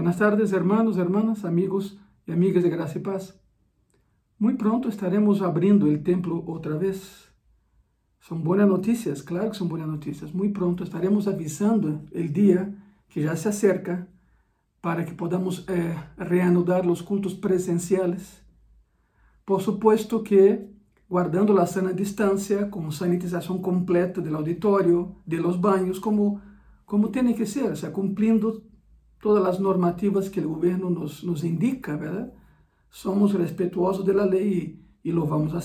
Buenas tardes, hermanos, hermanas, amigos y amigas de gracia y paz. Muy pronto estaremos abriendo el templo otra vez. Son buenas noticias, claro que são boas notícias. Muito pronto estaremos avisando el día que ya se acerca para que podamos eh, reanudar los cultos presenciales. Por supuesto que guardando a sana distancia, con sanitización completa del auditorio, de los baños, como como tem que ser, ou seja, cumprindo todas as normativas que o governo nos, nos indica, ¿verdad? Somos respetuosos de la ley e, lo vamos a.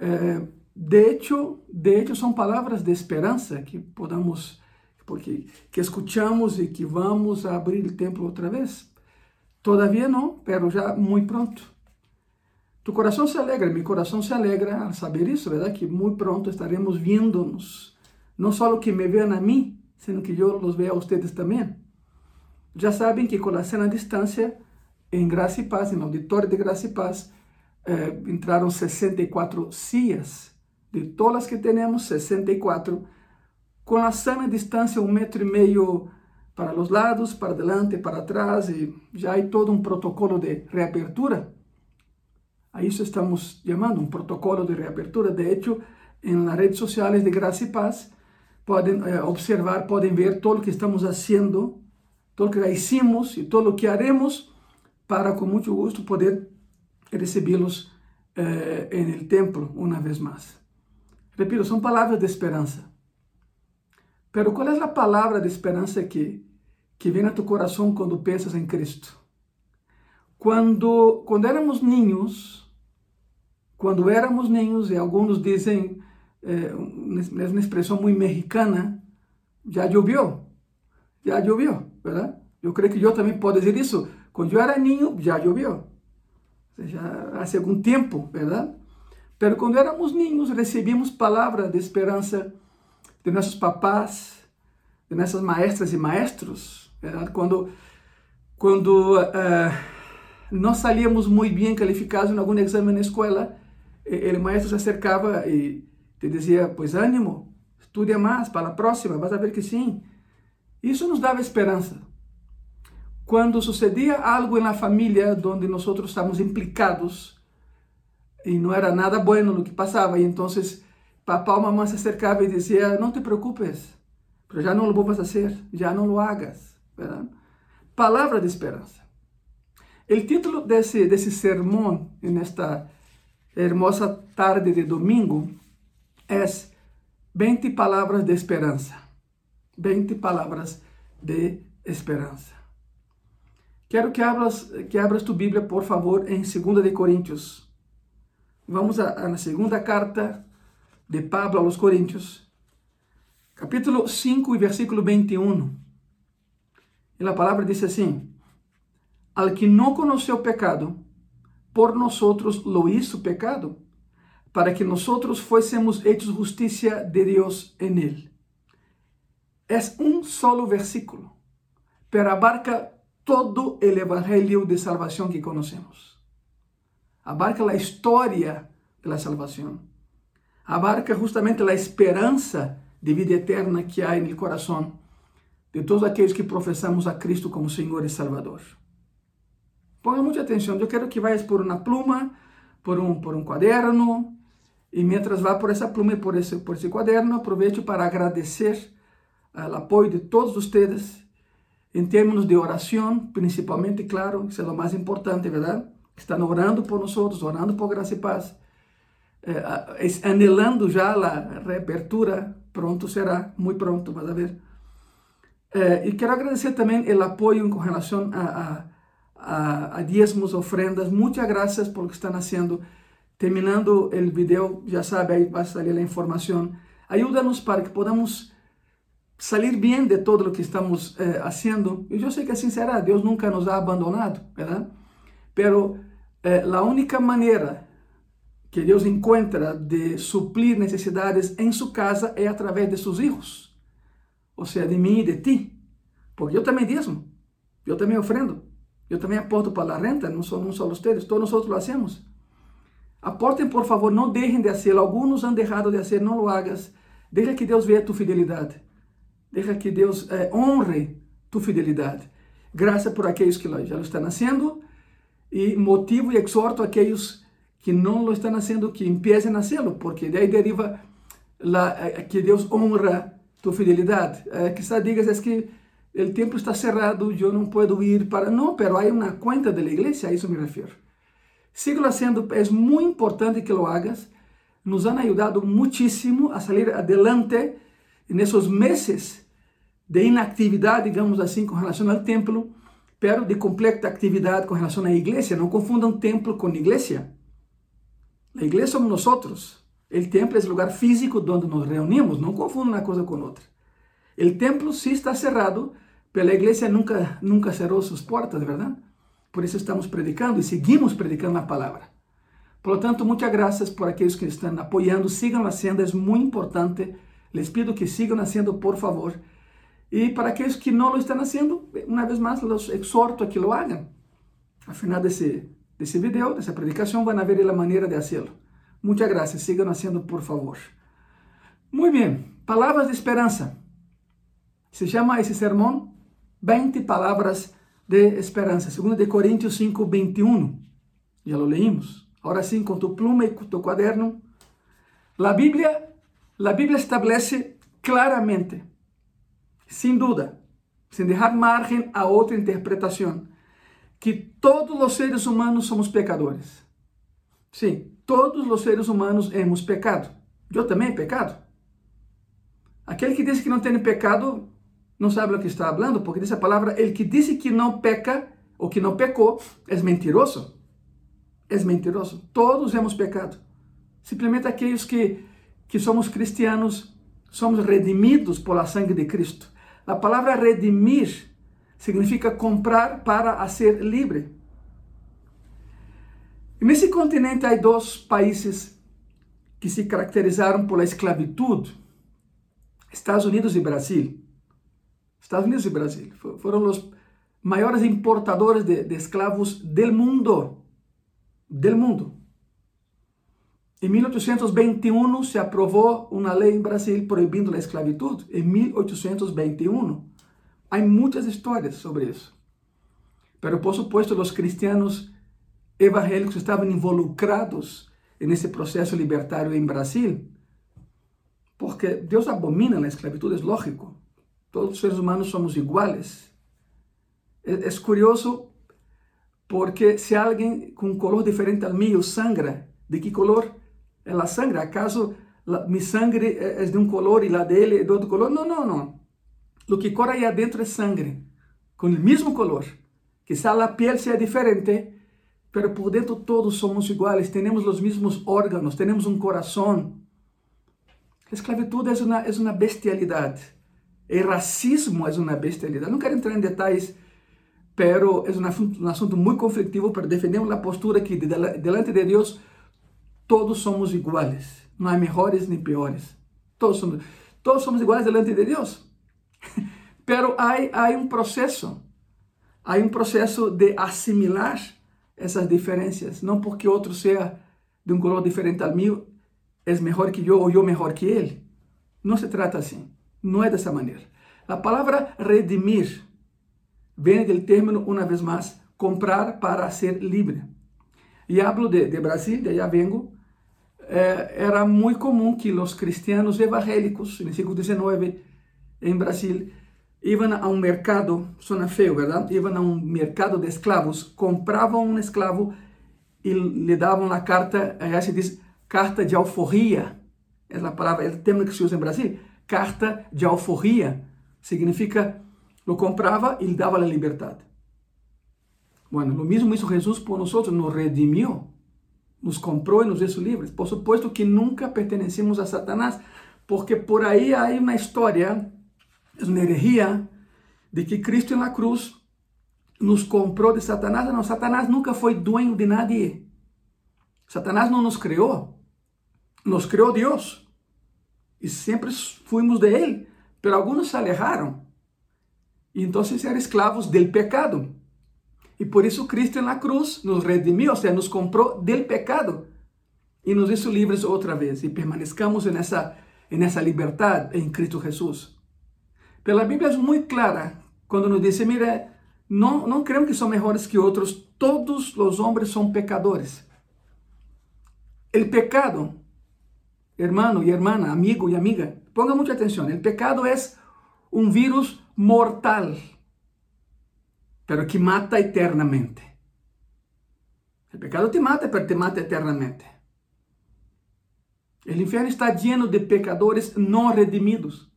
Eh, de hecho, de hecho, são palavras de esperança que podamos, porque que escuchamos e que vamos abrir o templo outra vez. Todavía não, pero já muito pronto. Tu coração se alegra, meu coração se alegra al saber isso, verdade? Que muito pronto estaremos vindo-nos, não só que me vean a mim, sino que eu los vea a ustedes também. Já sabem que com a cena distância, em Graça e Paz, no auditório de Graça e Paz, eh, entraram 64 sillas. De todas as que temos, 64. Com a sana distância, um metro e meio para os lados, para delante, para trás, e já há todo um protocolo de reapertura. A isso estamos chamando um protocolo de reapertura. De hecho, em las redes sociais de Graça e Paz, podem eh, observar, podem ver todo o que estamos fazendo todo o que já hicimos e todo o que haremos para, com muito gosto, poder recebê-los eh, en el templo uma vez mais. Repito, são palavras de esperança. Pero qual é a palavra de esperança que, que vem a tu coração quando pensas em Cristo? Quando, quando éramos ninhos, quando éramos ninhos, e alguns dizem, eh, uma expressão muito mexicana, já choveu, já choveu. ¿Verdad? Yo creo que yo también puedo decir eso. Cuando yo era niño, ya llovió. Ya hace algún tiempo, ¿verdad? Pero cuando éramos niños, recibimos palabras de esperanza de nuestros papás, de nuestras maestras y maestros, ¿verdad? Cuando, cuando uh, no salíamos muy bien calificados en algún examen en la escuela, el maestro se acercaba y te decía, pues ánimo, estudia más para la próxima, vas a ver que sí. Isso nos dava esperança. Quando sucedia algo na família onde nós estávamos implicados e não era nada bueno o que passava, e então papá ou mamãe se acercava e dizia: Não te preocupes, já não lo vou fazer, já não lo hagas. ¿verdad? Palavra de esperança. O título desse, desse sermão, nesta hermosa tarde de domingo, é 20 palavras de esperança. 20 palavras de esperança. Quero que abras, que abras tu Bíblia, por favor, em 2 de Coríntios. Vamos à segunda carta de Pablo aos Coríntios, capítulo 5 e versículo 21. E a palavra diz assim: Al que não conheceu pecado, por nós lo hizo pecado, para que nós fôssemos hechos justiça de Deus en él. Es un solo versículo, pero abarca todo el evangelio de salvación que conocemos. Abarca la historia de la salvación. Abarca justamente la esperanza de vida eterna que en el corazón de todos aquellos que profesamos a Cristo como Señor y Salvador. Ponga mucha atención, yo quiero que vayas por una pluma, por un, por un cuaderno, y mientras va por esa pluma y por ese, por ese cuaderno, aproveche para agradecer o apoio de todos vocês En términos de oración, principalmente, claro, eso es lo más importante, ¿verdad? Están orando por nosotros, orando por gracia y paz, eh, es anhelando ya la reapertura, pronto será, muy pronto, vas a ver. Eh, y quiero agradecer también el apoyo con relación a, a, a, a, diezmos, ofrendas. Muchas gracias por lo que están haciendo. Terminando el video, ya sabe, ahí va a salir la información. Ayúdanos para que podamos salir bien de todo lo que estamos eh, haciendo. Yo sé que así será, Dios nunca nos ha abandonado, ¿verdad? Pero eh, única manera que Dios encuentra de suplir necesidades en su casa es a través de sus hijos, o sea, de mí y de ti. Porque yo también diezmo, yo también ofrendo, yo también aporto para la renta, son, no solo ustedes, todos nosotros lo hacemos. Aportem, por favor, não deixem de hacerlo. Alguns han dejado de hacer, não lo hagas. Deixa que Deus veja tu fidelidade. Deixa que Deus é, honre tu fidelidade. Graças por aqueles que já estão fazendo e motivo e exorto aqueles que não lo estão fazendo que empiecem a fazê-lo, porque daí deriva la, eh, que Deus honra tu fidelidade. Eh, quizá digas é que o templo está cerrado, eu não posso ir para... Não, pero há uma conta da igreja, a isso me refiro. Síguelo haciendo, é muito importante que lo hagas. Nos han ayudado muchísimo a salir adelante nesses meses de inactividade, digamos assim, com relação ao templo, pero de completa atividade com relação à igreja. Não confundam templo com igreja. A igreja somos nós. O templo é o lugar físico onde nos reunimos. Não confundam uma coisa com outra. O templo sí está cerrado, pero a igreja nunca, nunca cerrou suas portas, verdade? Por isso estamos predicando e seguimos predicando a palavra. Por lo tanto, muitas graças por aqueles que estão apoiando. Sigam haciendo, é muito importante. Les pido que sigam haciendo, por favor. E para aqueles que não lo estão fazendo, uma vez mais, los exhorto a que lo hagan. Al final desse, video, dessa predicação, vão ver a maneira de hacerlo. Muchas gracias. Sigam haciendo, por favor. Muito bem. Palavras de esperança. Se chama esse sermão 20 palavras de esperança. 2 de Coríntios 5, 21. Já lo leímos. Agora sim, com tu pluma com tu caderno. A Bíblia, a Bíblia estabelece claramente sem dúvida, sem deixar margem a outra interpretação, que todos os seres humanos somos pecadores. Sim, todos os seres humanos hemos pecado. Eu também pecado. Aquele que diz que não tem pecado não sabe o que está falando, porque diz a palavra: el que diz que não peca ou que não pecou é mentiroso. É mentiroso. Todos hemos pecado. Simplesmente aqueles que, que somos cristianos somos redimidos por la sangre de Cristo. A palavra redimir significa comprar para ser livre. nesse continente há dois países que se caracterizaram pela esclavitud: Estados Unidos e Brasil. Estados Unidos e Brasil foram os maiores importadores de, de escravos del mundo. Del mundo. Em 1821 se aprovou uma lei em Brasil proibindo a esclavitud. Em 1821. Há muitas histórias sobre isso. Pero por supuesto os cristianos evangélicos estavam involucrados nesse processo libertário em Brasil, porque Deus abomina a esclavitud, é lógico. Todos os seres humanos somos iguais. É, é curioso porque se alguém com um color diferente ao meu sangra, de que color? É a sangre. ¿Acaso la, mi sangre é de um color e la de ele é de outro color? Não, não, não. O que corre aí adentro é sangre, com o mesmo color. Quizá a piel seja diferente, pero por dentro todos somos iguais, temos os mesmos órgãos, temos um coração. A esclavitud é uma, é uma bestialidade. O racismo é uma bestialidade. Não quero entrar em detalhes, pero é um assunto, um assunto muito conflitivo, para defendemos a postura que delante de Deus todos somos iguais. Não há melhores nem piores. Todos somos, todos somos iguais delante de Deus. Pero há, há um processo. Há um processo de assimilar essas diferenças. Não porque outro seja de um color diferente ao meu, é melhor que eu ou eu melhor que ele. Não se trata assim. Não é dessa maneira. A palavra redimir vem do término, uma vez mais, comprar para ser livre. E hablo de, de Brasil, de allá vengo, eh, era muito comum que os cristianos evangélicos, no século XIX, em Brasil, iam a um mercado, suena feo, verdade? Iam a um mercado de escravos, compravam um escravo e lhe davam a carta, aí se diz carta de alforria, é a palavra, é o termo que se usa em Brasil, carta de alforria, significa, lo comprava e lhe dava a liberdade. Bueno, o mesmo hizo Jesus por nós, nos redimiu nos comprou e nos hizo livres. Por supuesto que nunca pertenecemos a Satanás, porque por aí há uma história, uma herejía, de que Cristo na cruz nos comprou de Satanás. Não, Satanás nunca foi dueño de nadie. Satanás não nos criou, nos criou Deus. E sempre fuimos de Ele, pero alguns se alejaram. E então eram escravos del pecado. Y por eso Cristo en la cruz nos redimió, o sea, nos compró del pecado y nos hizo libres otra vez y permanezcamos en esa, en esa libertad en Cristo Jesús. Pero la Biblia es muy clara cuando nos dice, mira, no, no crean que son mejores que otros, todos los hombres son pecadores. El pecado, hermano y hermana, amigo y amiga, ponga mucha atención, el pecado es un virus mortal pero que mata eternamente. O pecado te mata, pero te mata eternamente. O inferno está lleno de pecadores não redimidos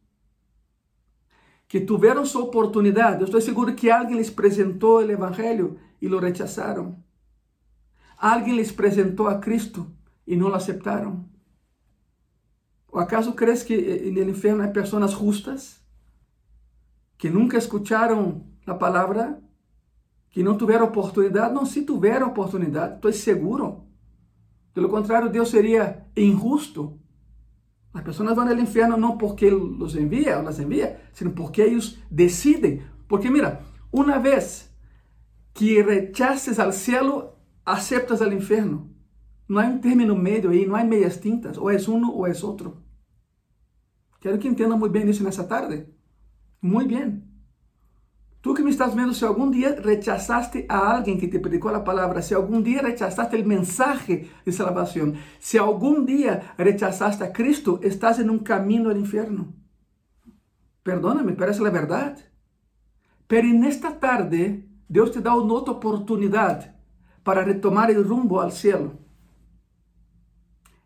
que tiveram sua oportunidade. Estou seguro que alguém lhes apresentou o Evangelho e lo rechazaram. Alguém lhes apresentou a Cristo e não o aceitaram. Ou acaso crees que no inferno há pessoas justas que nunca escutaram a palavra, que não tiveram oportunidade? Não, se tiveram oportunidade, estou seguro. Pelo contrário, Deus seria injusto as pessoas vão ao inferno não porque los envia ou las envia, sino porque eles decidem. Porque mira, uma vez que rechaces al cielo, aceptas al inferno. Não há um término meio aí, não há meias tintas, ou é um ou é outro. Quero que entenda muito bem isso nessa tarde. Muito bem. Tú que me estás viendo, si algún día rechazaste a alguien que te predicó la palabra, si algún día rechazaste el mensaje de salvación, si algún día rechazaste a Cristo, estás en un camino al infierno. Perdóname, pero es la verdad. Pero en esta tarde, Dios te da una otra oportunidad para retomar el rumbo al cielo.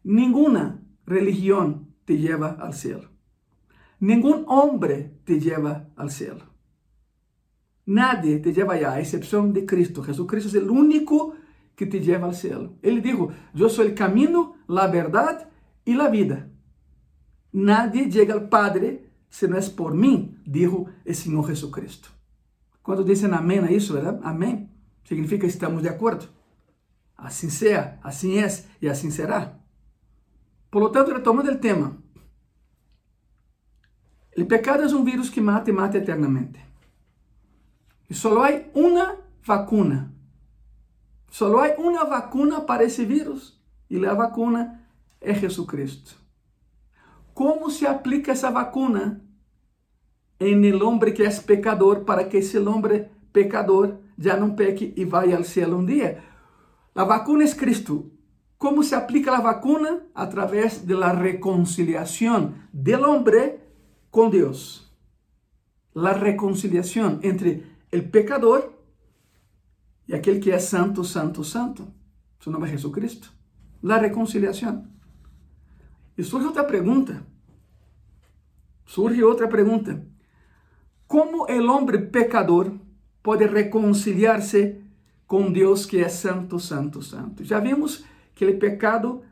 Ninguna religión te lleva al cielo. Ningún hombre te lleva al cielo. Nadie te lleva allá, a excepción de Cristo. Jesucristo es el único que te lleva al cielo. Él dijo, yo soy el camino, la verdad y la vida. Nadie llega al Padre si no es por mí, dijo el Señor Jesucristo. Cuando dicen amén a eso, ¿verdad? Amén. Significa estamos de acuerdo. Así sea, así es y así será. Por lo tanto, retomando el tema. El pecado es un virus que mata y mata eternamente. Y solo hay una vacuna. Solo hay una vacuna para ese virus. Y la vacuna es Jesucristo. ¿Cómo se aplica esa vacuna en el hombre que es pecador para que ese hombre pecador ya no peque y vaya al cielo un día? La vacuna es Cristo. ¿Cómo se aplica la vacuna? A través de la reconciliación del hombre con Dios. La reconciliación entre el pecador y aquel que es santo, santo, santo. Su nombre es Jesucristo. La reconciliación. Y surge otra pregunta. Surge otra pregunta. ¿Cómo el hombre pecador puede reconciliarse con Dios que es santo, santo, santo? Ya vimos que el pecado,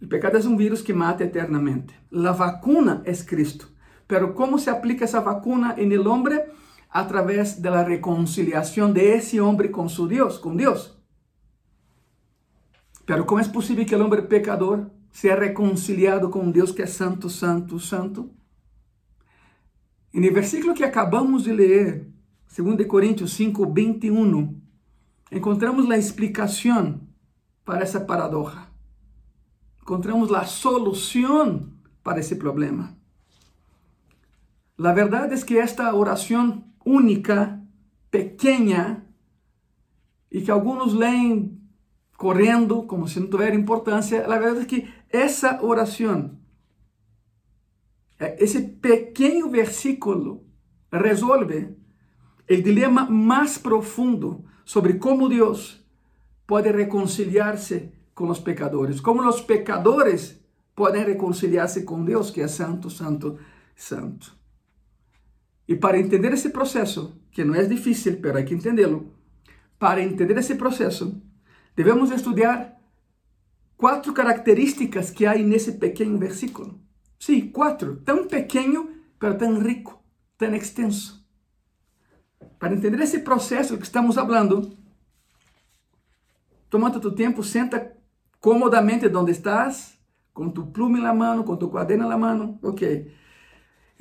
el pecado es un virus que mata eternamente. La vacuna es Cristo. Pero ¿cómo se aplica esa vacuna en el hombre? A través de la reconciliación de ese hombre con su Dios, con Dios. Pero ¿cómo es posible que el hombre pecador sea reconciliado con Dios que es santo, santo, santo? En el versículo que acabamos de leer, 2 Corintios 5, 21, encontramos la explicación para esa paradoja. Encontramos la solución para ese problema. La verdad es que esta oración única, pequena, e que alguns leem correndo, como se não tiver importância. A verdade é que essa oração, esse pequeno versículo, resolve o dilema mais profundo sobre como Deus pode reconciliar-se com os pecadores, como os pecadores podem reconciliar-se com Deus, que é santo, santo, santo. E para entender esse processo, que não é difícil, mas há que entendê-lo, para entender esse processo, devemos estudar quatro características que há nesse pequeno versículo. Sim, quatro. Tão pequeno, mas tão rico, tão extenso. Para entender esse processo que estamos falando, toma tu tempo, senta comodamente onde estás, com tu pluma na mão, com tu quaderno na mão, ok.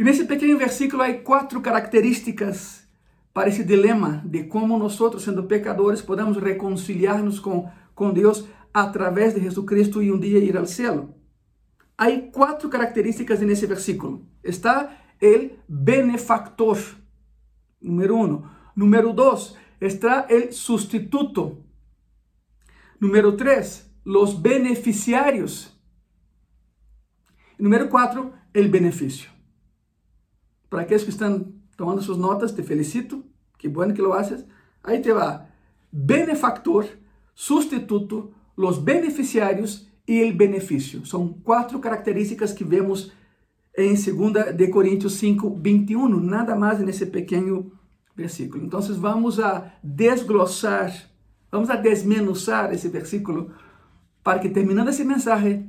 E nesse pequeno versículo há quatro características para esse dilema de como nós, sendo pecadores, podemos reconciliar-nos com, com Deus através de Jesucristo e um dia ir ao céu. Há quatro características nesse versículo. Está el benefactor, número um. Número dois, está el sustituto. Número tres, los beneficiarios. Número cuatro, el beneficio. Para aquellos que están tomando sus notas, te felicito. Qué bueno que lo haces. Ahí te va. Benefactor, sustituto, los beneficiarios y el beneficio. Son cuatro características que vemos en 2 de Corintios 5, 21, nada más en ese pequeño versículo. Entonces vamos a desglosar, vamos a desmenuzar ese versículo para que terminando ese mensaje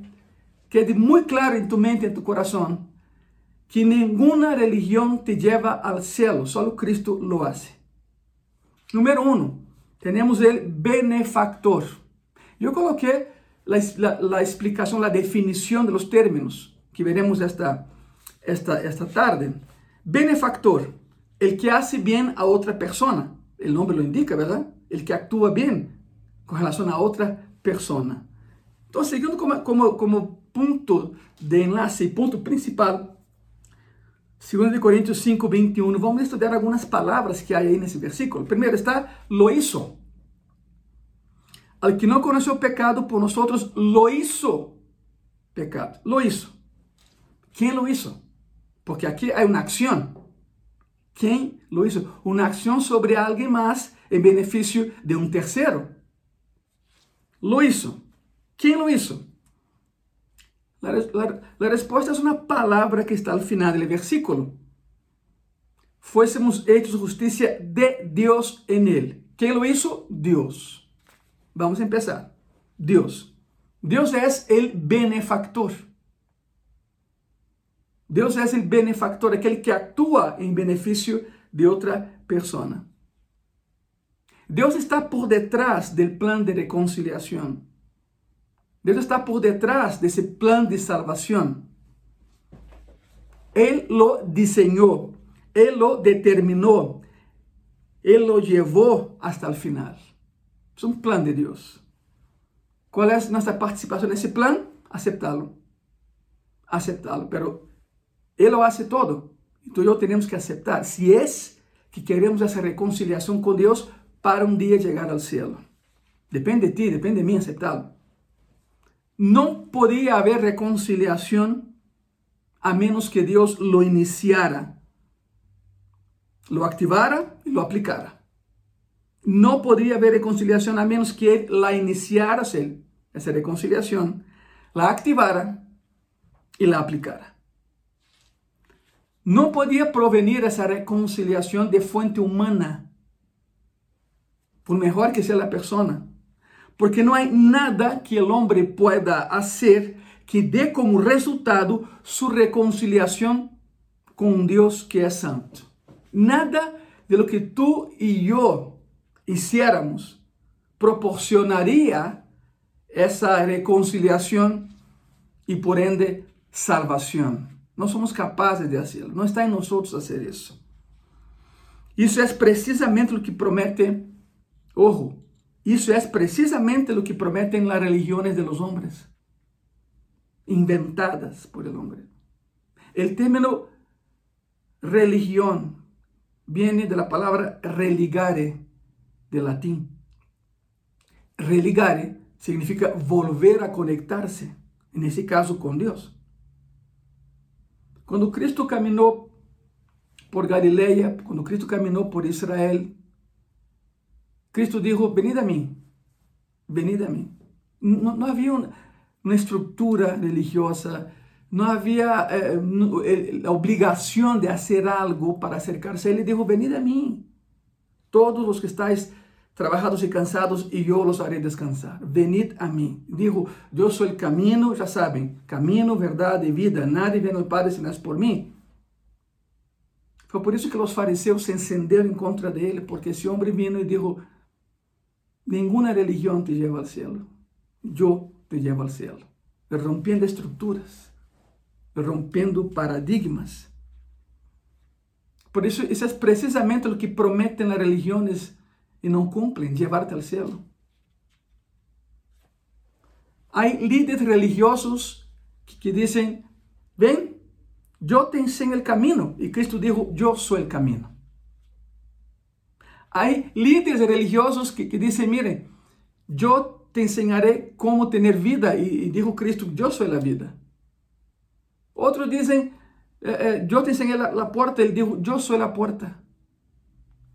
quede muy claro en tu mente, en tu corazón, que ninguna religión te lleva al cielo, solo Cristo lo hace. Número uno, tenemos el benefactor. Yo coloqué la, la, explicación, la definición de los términos que veremos esta, esta, esta tarde. Benefactor, el que hace bien a otra persona. El nombre lo indica, ¿verdad? El que actúa bien con relación a otra persona. Entonces, siguiendo como, como, como punto de enlace y punto principal, 2 Corintios 5, 21, vamos a estudiar algunas palabras que hay ahí en ese versículo. Primero está lo hizo. Al que no conoció pecado por nosotros, lo hizo pecado. Lo hizo. ¿Quién lo hizo? Porque aquí hay una acción. ¿Quién lo hizo? Acción sobre alguien más en beneficio de un tercero. Lo hizo. ¿Quién lo hizo? La, respuesta es una palabra que está al final del versículo. Fuésemos hechos justicia de Dios en él. ¿Quién lo hizo? Dios. Vamos a empezar. Dios. Dios es el benefactor. Deus é o benefactor, aquele que atua em benefício de outra pessoa. Deus está por detrás do plano de reconciliação. Deus está por detrás desse plano de salvação. Ele lo desenhou, ele lo determinou, ele lo levou hasta o final. É um plano de Deus. Qual é a nossa participação nesse plano? Aceptá-lo. Aceptá-lo, pero Ele lo hace todo. Então, eu temos que aceitar se é que queremos essa reconciliação com Deus para um dia chegar ao céu. Depende de ti, depende de mim aceptá-lo. no podía haber reconciliación a menos que Dios lo iniciara, lo activara y lo aplicara. No podía haber reconciliación a menos que Él la iniciara, esa reconciliación, la activara y la aplicara. No podía provenir esa reconciliación de fuente humana, por mejor que sea la persona. Porque não há nada que o homem pueda fazer que dê como resultado sua reconciliação com um Deus que é santo. Nada de lo que tu e eu hiciéramos proporcionaria essa reconciliação e, por ende, salvação. Não somos capazes de fazê-lo. Não está em nós fazer isso. Isso é precisamente o que promete, ojo, isso é precisamente o que prometen as religiões de los homens, inventadas por el hombre. El término religión viene de la palabra religare, de latín. Religare significa volver a conectarse, en ese caso con Dios. Quando Cristo caminhou por Galileia, quando Cristo caminhou por Israel, Cristo disse: Venid a mim, venid a mim. Não, não havia uma estrutura religiosa, não havia eh, a obrigação de fazer algo para acercar-se. Ele disse: Venid a mim, todos os que estáis trabajados y cansados, y yo los haré descansar. Venid a mí. Dijo, yo soy el camino, ya saben, camino, verdad y vida. Nadie viene al Padre si no es por mí. Fue por eso que los fariseos se encenderam en contra de él, porque ese hombre vino y dijo, ninguna religión te lleva al cielo. Yo te llevo al cielo. Rompiendo estructuras, rompiendo paradigmas. Por eso, eso es precisamente lo que prometen las religiones e não cumprem levar-te ao céu. Há líderes religiosos que, que dizem: Ven, eu te ensino o caminho. E Cristo dijo: Eu sou o caminho. Hay líderes religiosos que, dicen, miren, yo te enseñaré cómo tener vida. Y, dijo Cristo, yo soy la vida. Otros dicen, eh, eh, yo te enseñé la, puerta. Él dijo, yo soy la puerta.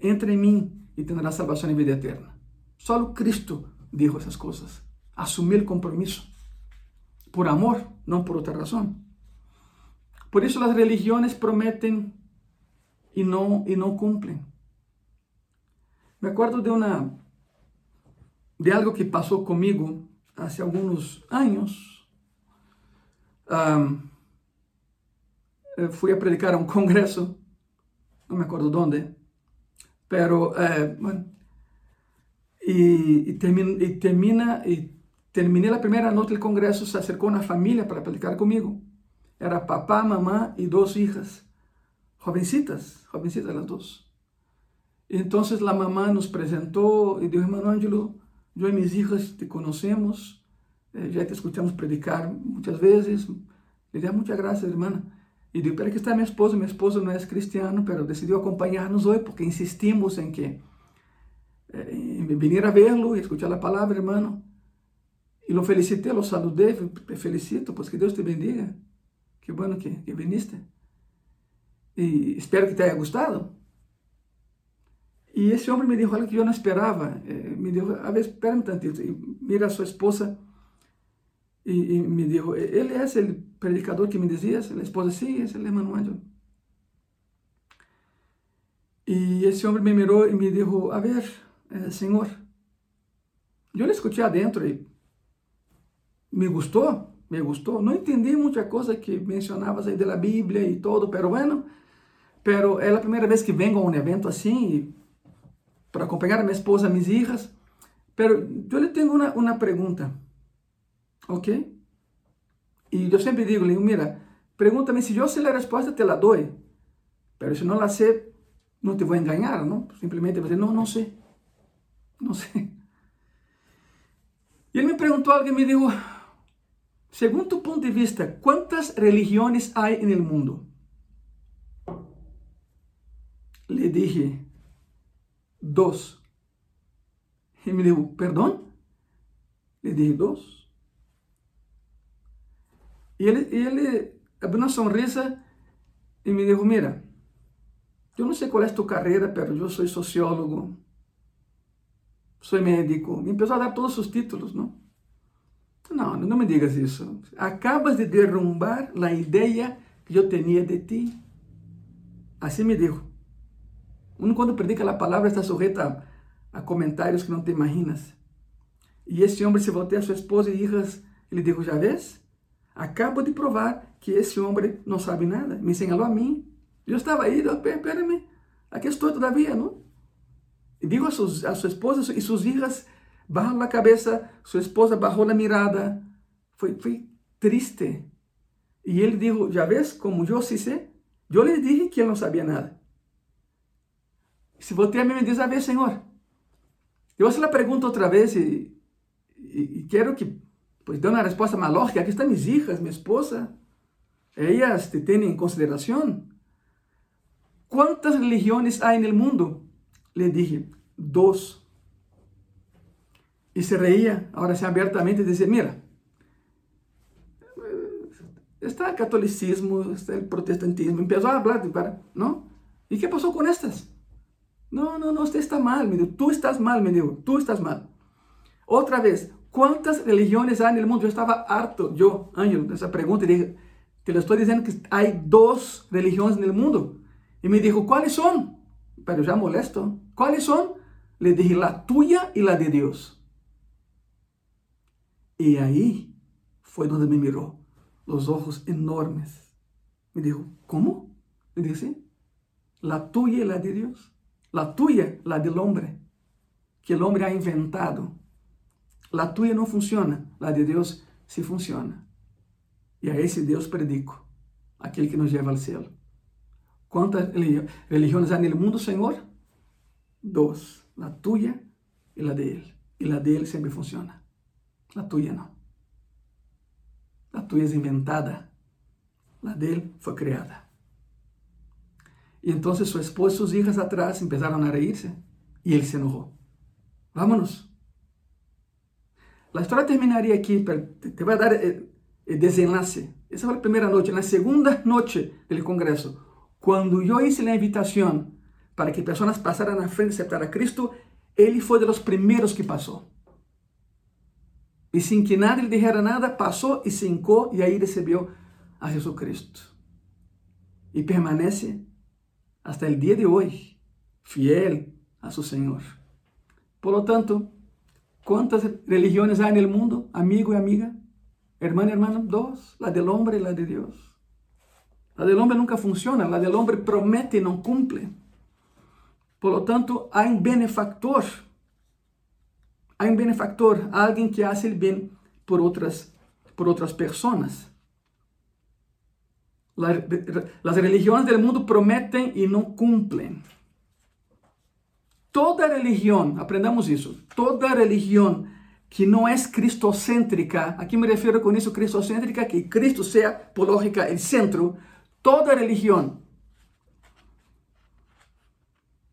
Entra en mí y tendrás salvación y vida eterna. Solo Cristo dijo esas cosas. Asumió el compromiso. Por amor, no por otra razón. Por eso las religiones prometen y no, y no cumplen. Me acuerdo de una de algo que pasó conmigo hace algunos años. Um, fui a predicar a un congreso, no me acuerdo dónde, pero uh, bueno, y, termina, y terminé la primera noche del congreso, se acercó una familia para predicar conmigo. Era papá, mamá y dos hijas, jovencitas, jovencitas las dos. Entonces la mamá nos presentó y dijo, hermano Ángelo, yo y mis hijas te conocemos, eh, ya te escuchamos predicar muchas veces. Le dije, muchas gracias, hermana. Y digo, pero aquí está mi esposo, mi esposo no es cristiano, pero decidió acompañarnos hoy porque insistimos en que eh, en venir a verlo y escuchar la palabra, hermano. Y lo felicité, lo saludé, te felicito, pues que Dios te bendiga. Qué bueno que, que viniste. Y espero que te haya gustado. Y ese hombre me dijo algo que yo no esperaba. Eh, me dijo, a ver, espera un tantito. Y mira a su esposa. Y, me dijo, ¿él es el predicador que me decías? La esposa, sí, es el hermano Ángel. Y ese hombre me miró y me dijo, a ver, eh, Señor, yo le escuché adentro y me gustó, me gustó. No entendí muchas cosas que mencionabas ahí de la Biblia y todo, pero bueno, pero es la primera vez que vengo a un evento así para acompañar a mi esposa, a mis hijas. Pero yo le tengo una, una pregunta, ¿ok? Y yo siempre digo, le digo, mira, pregúntame, si yo sé la respuesta, te la doy. Pero si no la sé, no te voy a engañar, ¿no? Simplemente voy a decir, no, no sé, no sé. Y él me preguntó algo y me dijo, según tu punto de vista, ¿cuántas religiones hay en el mundo? Le dije, dos. Y me dijo, ¿perdón? Le dije, dos. Y él, y él abrió una sonrisa y me dijo, mira, yo no sé cuál es tu carrera, pero yo soy sociólogo, soy médico. Me empezó a dar todos sus títulos, ¿no? No, no me digas eso. Acabas de derrumbar la idea que yo tenía de ti. Así me dijo. Uno cuando predica la palabra está sujeto a, a comentarios que no te imaginas. Y ese hombre se volteó a su esposa y hijas y le dijo, ¿ya ves? Acabo de probar que ese hombre no sabe nada. Me señaló a mí. Yo estaba ahí, espérame, aquí estoy todavía, ¿no? Y dijo a, sus, a su esposa y sus hijas, bajaron la cabeza, su esposa bajó la mirada. Fue, fue triste. Y él dijo, ya ves, como yo sí sé, yo le dije que él no sabía nada. Se voltea a mí me dice, a ver, Señor, yo hacer la pregunta otra vez y, quiero que pues dé una respuesta más lógica. Aquí están mis hijas, mi esposa. Ellas te tienen en consideración. ¿Cuántas religiones hay en el mundo? Le dije, dos. Y se reía, ahora sí abiertamente, decía, mira, está el catolicismo, está el protestantismo. Empezó a hablar, ¿no? ¿Y qué pasó con estas? No, no, no, usted está mal, me dijo. Tú estás mal, me dijo. Tú estás mal. Otra vez, ¿cuántas religiones hay en el mundo? Yo estaba harto, yo, año, de esa pregunta. Y dije, te lo estoy diciendo que hay dos religiones en el mundo. Y me dijo, ¿cuáles son? Pero ya molesto. ¿Cuáles son? Le dije, la tuya y la de Dios. Y ahí fue donde me miró, los ojos enormes. Me dijo, ¿cómo? Le dije, la tuya y la de Dios. La tuya, la del hombre, que el hombre ha inventado. La tuya no funciona, la de Dios sí funciona. Y a ese Dios predico, aquel que nos lleva al cielo. ¿Cuántas religiones hay en el mundo, Señor? Dos, la tuya y la de Él. Y la de Él siempre funciona. La tuya no. La tuya es inventada. La de Él fue creada. Y entonces su esposo y sus hijas atrás empezaron a reírse. y él se enojó. Vámonos. La historia terminaría aquí, pero te voy a dar el, el desenlace. Esa fue la primera noche. En la segunda noche del Congreso, cuando yo hice la invitación para que personas pasaran a frente y aceptar a Cristo, él fue de los primeros que pasó. Y sin que nadie le dijera nada, pasó y se hincó y ahí recibió a Jesucristo. Y permanece hasta el día de hoy fiel a su Señor. Por lo tanto, ¿cuántas religiones hay en el mundo, amigo y amiga? Hermano y hermano, dos, la del hombre y la de Dios. La del hombre nunca funciona, la del hombre promete y no cumple. Por lo tanto, hay un benefactor. Hay un benefactor, alguien que hace el bien por otras, por otras personas. Las religiones del mundo prometen y no cumplen. Toda religión, aprendamos eso, toda religión que no es cristocéntrica, aquí me refiero con eso cristocéntrica, que Cristo sea, por lógica, el centro, toda religión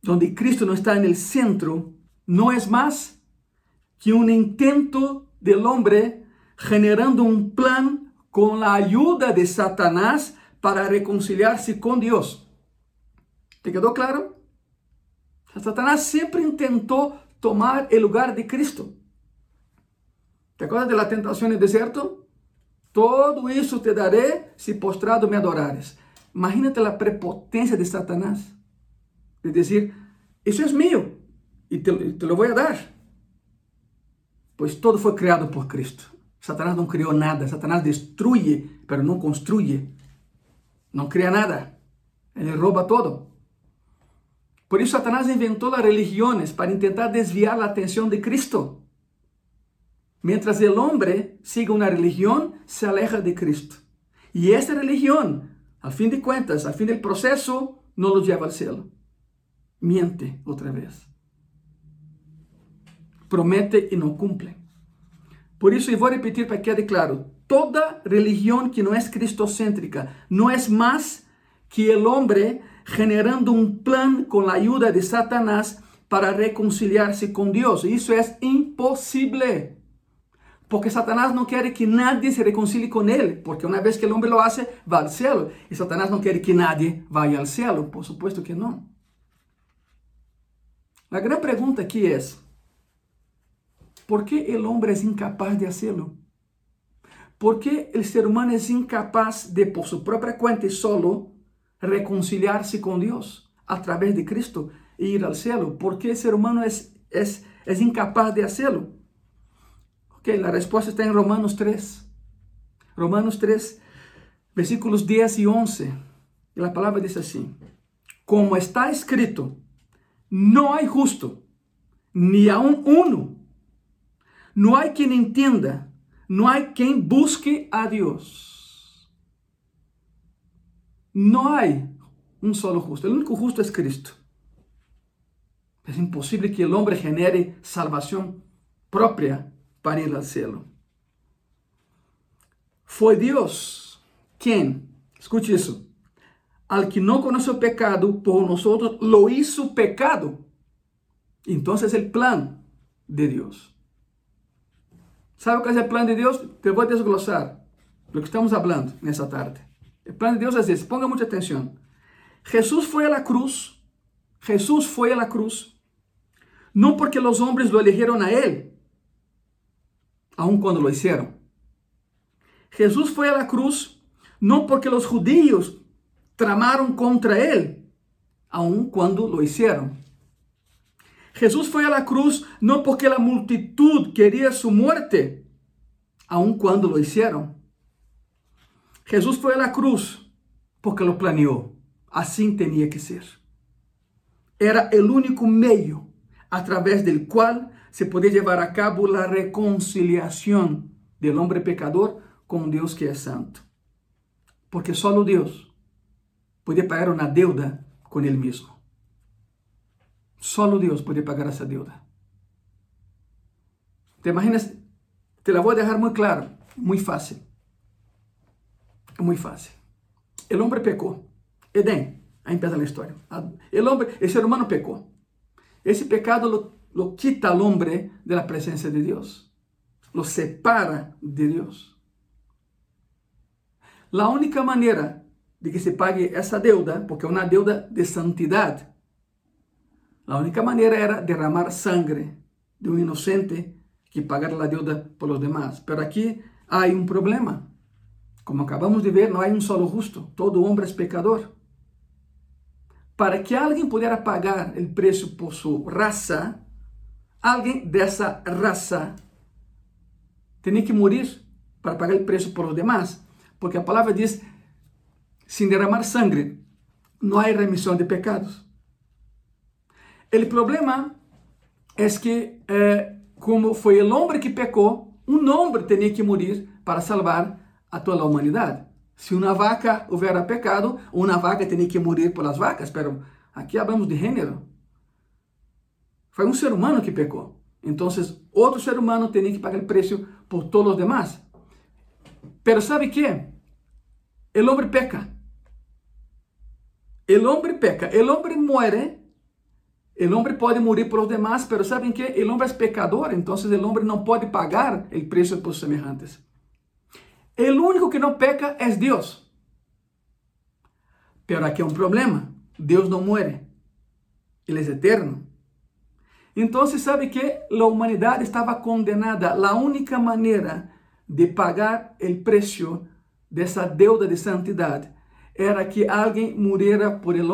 donde Cristo no está en el centro, no es más que un intento del hombre generando un plan con la ayuda de Satanás para reconciliarse con Dios. ¿Te quedó claro? Satanás siempre intentó tomar el lugar de Cristo. ¿Te acuerdas de la tentación en el desierto? Todo eso te daré si postrado me adorares. Imagínate la prepotencia de Satanás. Es decir, eso es mío y te, te lo voy a dar. Pues todo fue creado por Cristo. Satanás no creó nada. Satanás destruye, pero no construye. No cria nada. Ele rouba todo. Por isso, Satanás inventou as religiões para tentar desviar a atenção de Cristo. Mientras el hombre siga una religión, se aleja de Cristo. Y essa religión, a fin de cuentas, a fin del proceso, no lo lleva al cielo. Miente otra vez. Promete y no cumple. Por isso, voy a repetir para que quede claro: toda religión que no es cristocéntrica no es más que el hombre generando un plan con la ayuda de Satanás para reconciliarse con Dios. Eso es imposible. Porque Satanás no quiere que nadie se reconcilie con él, porque una vez que el hombre lo hace, va al cielo. Y Satanás no quiere que nadie vaya al cielo, por supuesto que no. La gran pregunta aquí es, ¿por qué el hombre es incapaz de hacerlo? ¿Por qué el ser humano es incapaz de, por su propia cuenta y solo, reconciliarse con Dios a través de Cristo e ir al cielo? ¿Por qué el ser humano es, es, es incapaz de hacerlo? la respuesta está en Romanos 3. Romanos 3, versículos 10 y 11. Y la palabra dice así, como está escrito, no hay justo, ni aún uno. No hay quien entienda, no hay quien busque a Dios. No hay un solo justo, el único justo es Cristo. Es imposible que el hombre genere salvación propia para ir al cielo. Fue Dios quien, escuche eso, al que no conoció pecado, por nosotros lo hizo pecado. Entonces el plan de Dios. ¿Sabe qué es el plan de Dios? Te voy a desglosar lo que estamos hablando en esta tarde. El plan de Dios es ese, ponga mucha atención. Jesús fue a la cruz, Jesús fue a la cruz, no porque los hombres lo eligieron a Él, aun cuando lo hicieron. Jesús fue a la cruz no porque los judíos tramaron contra él, aun cuando lo hicieron. Jesús fue a la cruz no porque la multitud quería su muerte, aun cuando lo hicieron. Jesús fue a la cruz porque lo planeó. Así tenía que ser. Era el único medio a través del cual se podía llevar a cabo la reconciliación del hombre pecador con Dios que es santo. Porque solo Dios puede pagar una deuda con Él mismo. Solo Dios puede pagar esa deuda. ¿Te imaginas? Te la voy a dejar muy claro, muy fácil. Muy fácil. El hombre pecó. Edén, ahí empieza la historia. El hombre, el ser humano pecó. ese pecado lo, lo quita al hombre de la presencia de Dios, lo separa de Dios. La única manera de que se pague essa deuda, porque é uma deuda de santidade, la única manera era derramar sangre de un inocente que pagar la deuda por los demás. Pero aquí hay un problema. Como acabamos de ver, no hay un solo justo. Todo hombre es pecador. Para que alguien pudiera pagar el precio por su raza, alguien de esa raza tenía que morir para pagar el precio por los demás. Porque la palabra dice, sin derramar sangre, no hay remisión de pecados. O problema é que, eh, como foi o homem que pecou, um homem tinha que morrer para salvar a toda a humanidade. Se uma vaca houvera pecado, uma vaca tinha que morrer pelas vacas, pero aqui hablamos de gênero. Foi um ser humano que pecou. Então, outro ser humano tinha que pagar o preço por todos os demás. Pero sabe que? O homem peca. O homem peca. O homem muere o homem pode morrer por os demás, pero sabem que o homem é pecador, então o homem não pode pagar o preço por semelhantes. O único que não peca é Deus. Pero aqui é um problema. Deus não muere. Ele é eterno. Então, sabe que a humanidade estava condenada. A única maneira de pagar o preço dessa deuda de santidade era que alguém morrera por el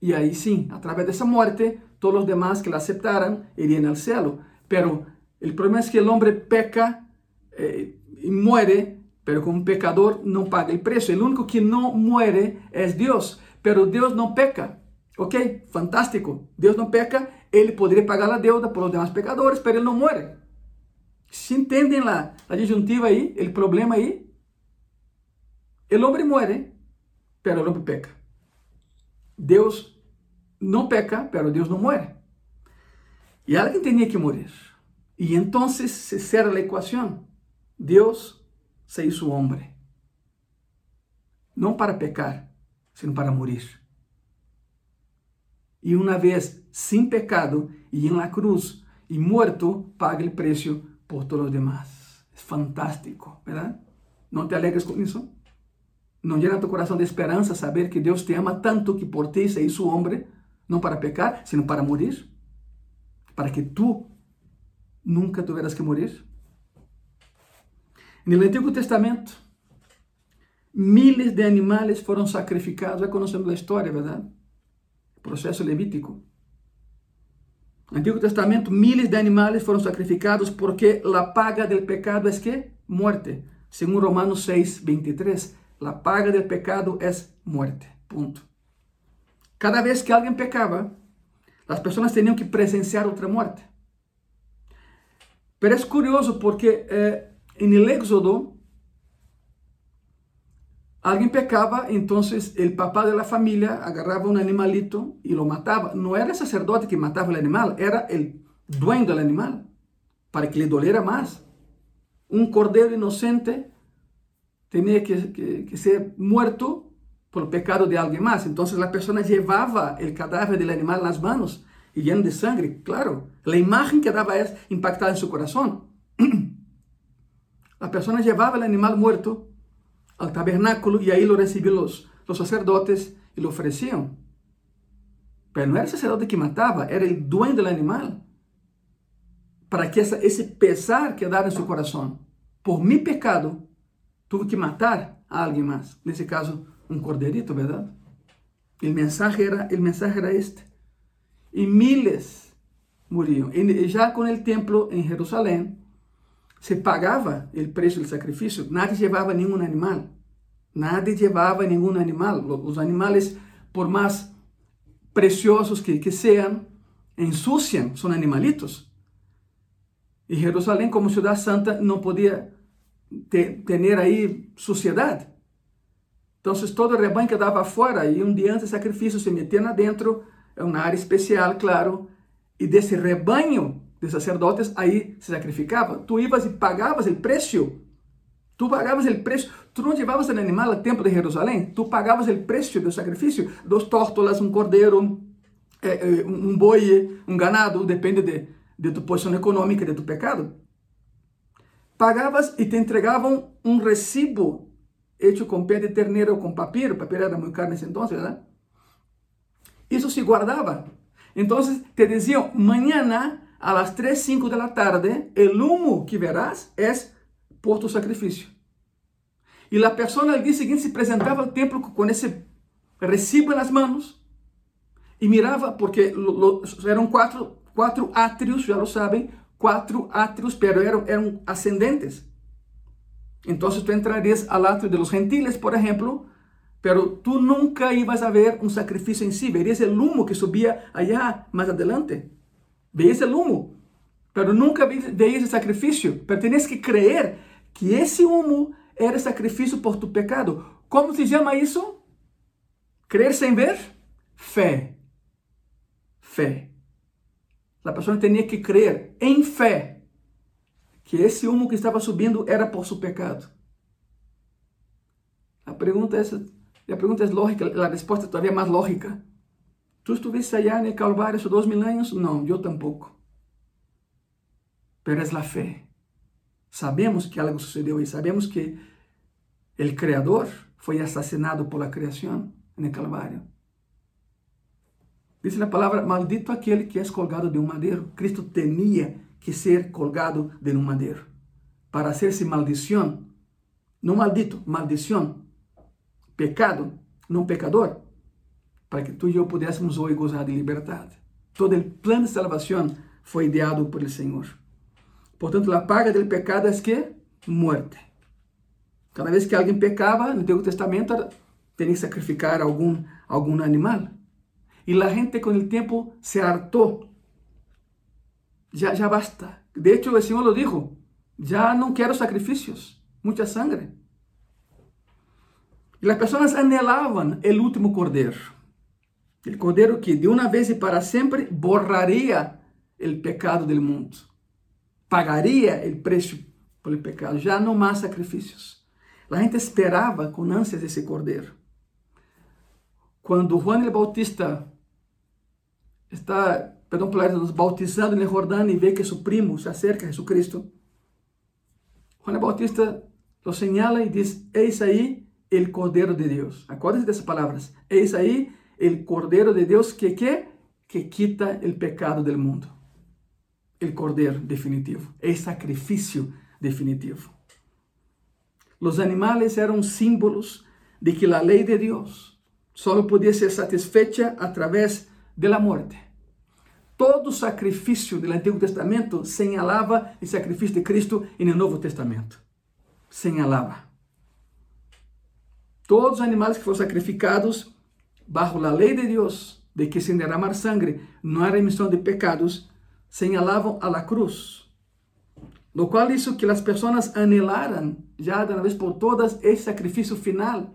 Y ahí sí, a través de esa muerte, todos los demás que la aceptaran irían al cielo. Pero el problema es que el hombre peca eh, y muere, pero como un pecador no paga el precio. El único que no muere es Dios, pero Dios no peca. Ok, fantástico. Dios no peca, él podría pagar la deuda por los demás pecadores, pero él no muere. ¿Se entienden la, la disyuntiva ahí, el problema ahí? El hombre muere, pero el hombre peca. Deus não peca, pero Deus não muere. E alguém tinha que morrer. E então se cerra a equação. Deus se hizo homem. Não para pecar, sino para morir. E uma vez sem pecado e em la cruz e morto, paga o preço por todos os demás. É fantástico, verdade? Não te alegres com isso? Não llena tu coração de esperança saber que Deus te ama tanto que por ti se hizo homem, não para pecar, sino para morir? Para que tu nunca tuvieras que morir? No Antigo Testamento, miles de animais foram sacrificados. Já conhecemos a história, verdade? Processo levítico. No Antigo Testamento, miles de animais foram sacrificados porque a paga del pecado é que? Muerte. Segundo Romanos 6, 23. La paga del pecado es muerte. Punto. Cada vez que alguien pecaba, las personas tenían que presenciar otra muerte. Pero es curioso porque eh, en el Éxodo, alguien pecaba, entonces el papá de la familia agarraba un animalito y lo mataba. No era el sacerdote que mataba el animal, era el dueño del animal, para que le doliera más. Un cordero inocente tenía que, que, que, ser muerto por el pecado de alguien más. Entonces la persona llevaba el cadáver del animal en las manos y lleno de sangre. Claro, la imagen que daba es impactada en su corazón. la persona llevaba el animal muerto al tabernáculo y ahí lo recibían los, los sacerdotes y lo ofrecían. Pero no era el sacerdote que mataba, era el dueño del animal. Para que ese pesar quedara en su corazón. Por mi pecado, tuvo que matar a alguien más, en ese caso un corderito, ¿verdad? El mensaje era, el mensaje era este. Y miles murieron. Y ya con el templo en Jerusalén se pagaba el precio del sacrificio. Nadie llevaba ningún animal. Nadie llevaba ningún animal. Los animales, por más preciosos que, que sean, ensucian, son animalitos. Y Jerusalén como ciudad santa no podía ter, aí suciedade. Então, todo o rebanho que dava fora e um dia antes do sacrifício se metia lá dentro, é uma área especial, claro, e desse rebanho de sacerdotes aí se sacrificava. Tu ibas e pagavas o preço. Tu pagavas o preço. Tu não levavas o animal ao templo de Jerusalém. Tu pagavas o preço do sacrifício. Dos tórtolas, um cordeiro, é, um boi, um ganado, depende de, de tu posição econômica, de tu pecado. pagabas y te entregaban un recibo hecho con pie de ternera o con papel, el papel era muy caro en ese entonces, ¿verdad? Eso se guardaba. Entonces te decían, mañana a las 3, 5 de la tarde, el humo que verás es por tu sacrificio. Y la persona al día siguiente se presentaba al templo con ese recibo en las manos y miraba, porque lo, eran cuatro, cuatro atrios, ya lo saben, quatro átrios, pero eram, eram ascendentes. Então, tu entrarias al átrio de los gentiles, por exemplo, pero tu nunca ibas a ver um sacrifício em si, verías el humo que subia allá mais adelante. Veías el humo, pero nunca veías el sacrifício. Pero tenías que creer que esse humo era sacrifício por tu pecado. Como se chama isso? Crer sem ver? Fé. Fé. A pessoa tinha que crer em fé que esse humo que estava subindo era por seu pecado. A pergunta é, a pergunta é lógica, a resposta é todavía mais lógica. Tu estuviste allá no Calvário há dois mil anos? Não, eu tampouco. Pero é a fé. Sabemos que algo sucedeu e sabemos que o Criador foi assassinado por la criação no Calvário. Diz a palavra: Maldito aquele que é colgado de um madeiro. Cristo tinha que ser colgado de um madeiro para hacerse maldição. Não maldito, maldição. Pecado, não pecador. Para que tu e eu pudéssemos hoje gozar de liberdade. Todo o plano de salvação foi ideado por el Senhor. Portanto, a paga do pecado é que? Morte. Cada vez que alguém pecava, no Antigo Testamento, tinha que sacrificar algum, algum animal. E a gente, com o tempo, se hartou. Já, já basta. De hecho, o Senhor lo dijo. Já não quero sacrifícios, muita sangre. E as pessoas anelavam o último cordeiro. O cordeiro que, de uma vez e para sempre, borraria o pecado do mundo pagaria o preço pelo pecado, já não mais sacrifícios. A gente esperava com ânsias esse cordeiro. Quando Juan el Bautista está, perdão por nos bautizando no Jordão e vê que seu primo se acerca a Jesucristo, Juan el Bautista lo señala e diz: Eis aí o Cordeiro de Deus. Acuérdense dessas palavras. Eis aí o Cordeiro de Deus que, que, que quita o pecado do mundo el cordeiro definitivo, el sacrificio definitivo. Los animales eran símbolos de que la ley de Dios solo podía ser satisfecha a través de la muerte. Todo sacrifício do Antigo Testamento señalava o sacrifício de Cristo no Novo Testamento. Señalava. Todos os animais que foram sacrificados bajo a lei de Deus, de que sem derramar sangre não há remissão de pecados, señalavam a la cruz, lo cual hizo que las personas anhelaran ya de una vez por todas ese sacrificio final.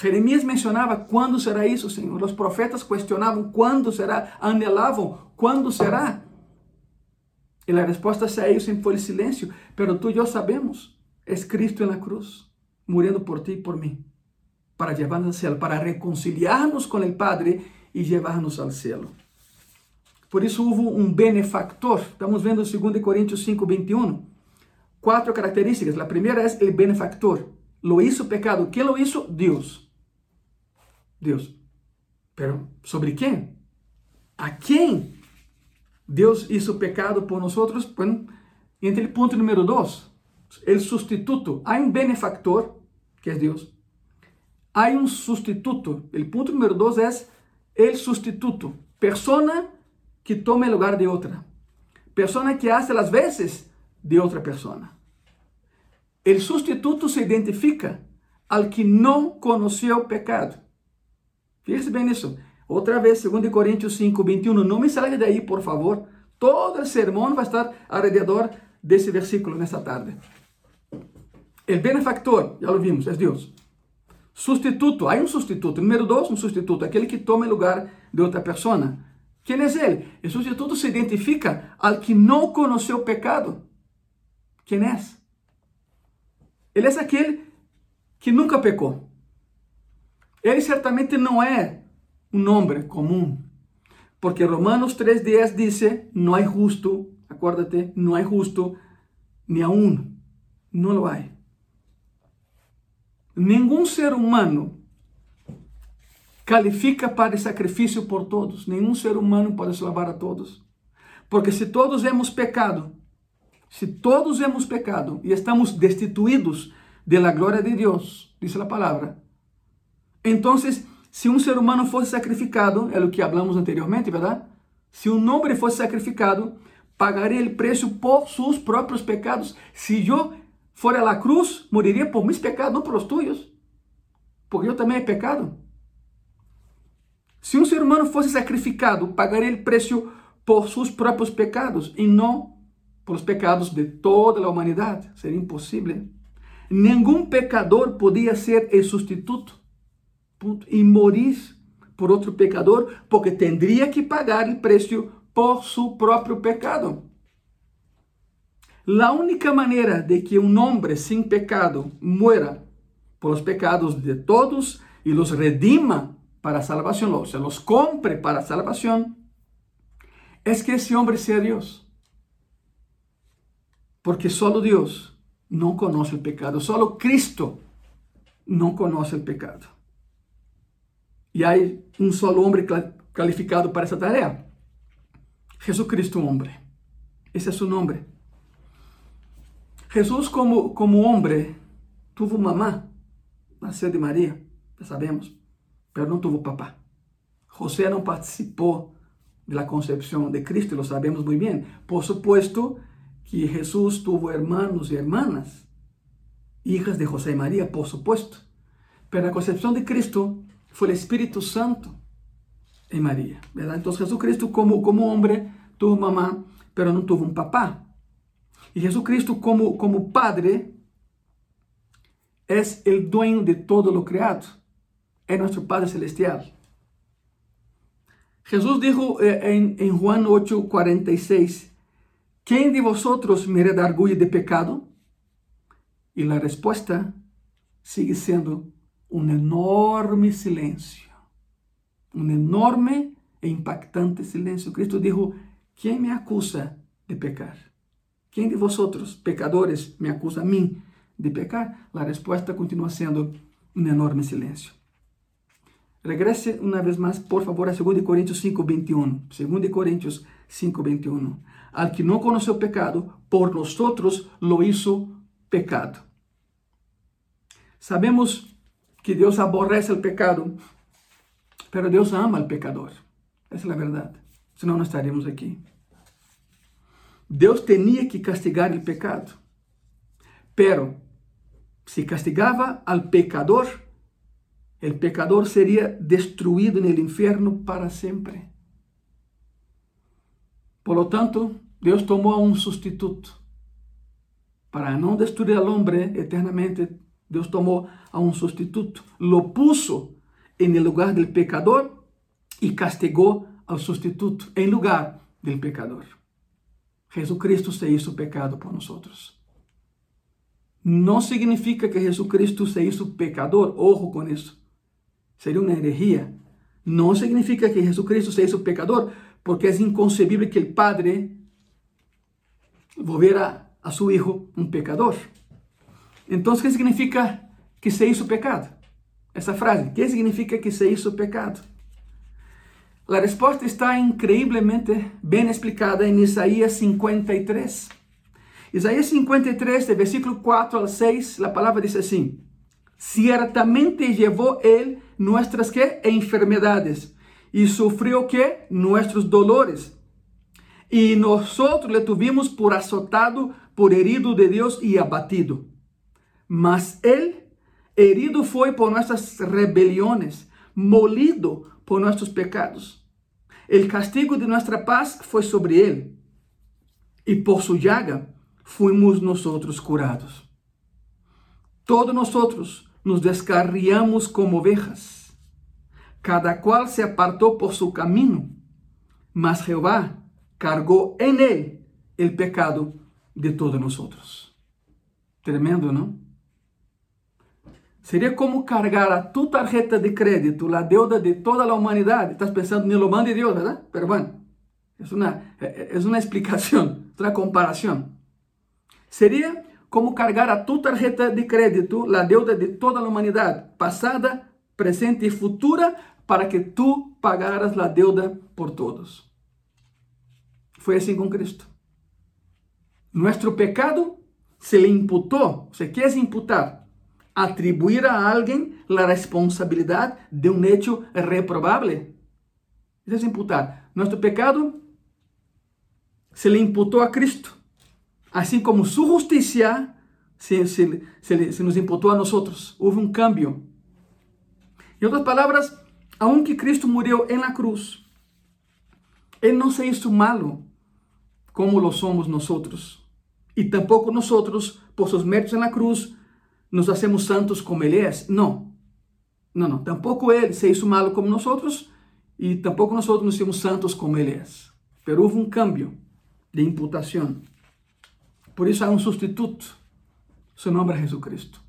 Jeremías mencionava quando será isso, Senhor. Os profetas questionavam quando será, anelavam quando será. E a resposta a isso sempre foi silêncio. Pero tu e eu sabemos, é Cristo na cruz, morrendo por ti e por mim, para levar-nos ao céu, para reconciliar-nos com o Padre e levar-nos ao céu. Por isso houve um benefactor. Estamos vendo 2 Coríntios 5, 21. Quatro características. A primeira é o benefactor. Lo hizo pecado. Quem lo hizo? Deus. Deus. Pero sobre quem? A quem Deus hizo pecado por nós? Bueno, entre o ponto número dois, o sustituto. Há um benefactor, que é Deus. Há um sustituto. O ponto número dois é o sustituto. Persona que tome o lugar de outra. Persona que hace as vezes de outra persona. O sustituto se identifica al que não conheceu pecado. Fíjese bem nisso. Outra vez, 2 Coríntios 5, 21. Não me salga daí, por favor. Todo o sermão vai estar alrededor desse versículo nesta tarde. O benefactor, já lo vimos, é Deus. Sustituto, há um sustituto. Número dois, um sustituto, aquele que toma o lugar de outra pessoa. Quem é ele? O sustituto se identifica al que não conheceu o pecado. Quem é? Ele é aquele que nunca pecou. Ele certamente não é un nombre común. Porque Romanos 3.10 dice, no hay justo, acuérdate, no hay justo ni aún, no lo hay. Ningún ser humano califica para el sacrificio por todos. Ningún ser humano puede salvar a todos. Porque si todos hemos pecado, si todos hemos pecado y estamos destituidos de la gloria de Dios, dice la palabra, entonces si um ser humano fosse sacrificado, é o que hablamos anteriormente, verdade? Se um homem fosse sacrificado, pagaria o preço por seus próprios pecados. Se eu for a cruz, moriria por mis pecados, não por os tuyos. Porque eu também é pecado. Se um ser humano fosse sacrificado, pagaria o preço por seus próprios pecados e não por os pecados de toda a humanidade. Seria impossível. Nenhum pecador podia ser o substituto e morir por outro pecador, porque teria que pagar o preço por seu próprio pecado. A única maneira de que um homem sem pecado muera por os pecados de todos e los redima para salvação, ou seja, los compre para salvação, é que esse homem seja Deus. Porque solo Deus não conhece o pecado, solo Cristo não conhece o pecado. E há um solo homem calificado para essa tarefa. Jesucristo homem. Esse é seu nome. Jesus como, como homem, tuvo mamá, nasceu de Maria, já sabemos, mas não tuvo papá. José não participou da concepção de Cristo, lo sabemos muito bem. Por supuesto que Jesus tuvo hermanos e hermanas, hijas de José e Maria, por supuesto. Pero a concepção de Cristo fue el Espíritu Santo en María, ¿verdad? Entonces Jesucristo como, como hombre tuvo mamá, pero no tuvo un papá. Y Jesucristo como, como Padre es el dueño de todo lo creado, es nuestro Padre Celestial. Jesús dijo eh, en, en Juan 8, 46, ¿quién de vosotros me redarguye de pecado? Y la respuesta sigue siendo un enorme silencio, un enorme e impactante silencio. Cristo dijo, ¿quién me acusa de pecar? ¿Quién de vosotros, pecadores, me acusa a mí de pecar? La respuesta continúa siendo un enorme silencio. Regrese una vez más, por favor, a 2 Corintios 5:21. 2 Corintios 5:21. Al que no conoció pecado, por nosotros lo hizo pecado. Sabemos que Deus aborrece o pecado, pero Deus ama o pecador. Essa é a verdade. Senão não estaríamos aqui. Deus tinha que castigar o pecado. Pero, se castigava al pecador, o pecador seria destruído no inferno para sempre. Por lo tanto, Deus tomou um substituto. Para não destruir al homem eternamente, Deus tomou a um substituto, lo puso em lugar do pecador e castigou ao substituto em lugar do pecador. Jesucristo se hizo pecado por nós. Não significa que Jesucristo se hizo pecador, ojo com isso. Seria uma herejia. Não significa que Jesucristo se hizo pecador, porque é inconcebível que o Padre volviera a su hijo um pecador. Entonces, ¿qué significa que se hizo pecado? Essa frase, ¿qué significa que se hizo pecado? La respuesta está increíblemente bien explicada en Isaías 53. Isaías 53, de versículo 4 al 6, la palabra dice así: Ciertamente llevó él nuestras ¿qué? enfermedades y sufrió que nuestros dolores. Y nosotros le tuvimos por azotado, por herido de Dios y abatido. Mas Él herido foi por nossas rebeliões, molido por nossos pecados. O castigo de nossa paz foi sobre Ele, e por sua llaga fuimos nós curados. Todos nós nos descarriamos como ovejas, cada qual se apartou por seu caminho, mas Jeová cargou em ele o pecado de todos nós. Tremendo, não? Seria como cargar a tu tarjeta de crédito la deuda de toda la humanidad. Estás pensando en lo mande Dios, ¿verdad? Pero bueno, es una, es una explicación, es una comparación. Sería como cargar a tu tarjeta de crédito la deuda de toda la humanidad, pasada, presente y futura, para que tú pagaras la deuda por todos. Fue así con Cristo. Nuestro pecado se le imputó. ¿O qué es imputar? Atribuir a alguien la responsabilidad de un hecho. Eso es imputar. Nuestro pecado se le imputó a Cristo. Así como su justicia se, se, se, se nos imputó a nosotros. Hubo un cambio. En otras palabras, aunque Cristo murió en la cruz, Él no se hizo malo como lo somos nosotros. Y tampoco nosotros, por sus méritos en la cruz, nos hacemos santos como Él es. No, no, no. Tampoco Él se hizo malo como nosotros y tampoco nosotros nos hicimos santos como Él es. Pero hubo un cambio de imputación. Por isso há um substituto. Seu nome é Jesus Cristo.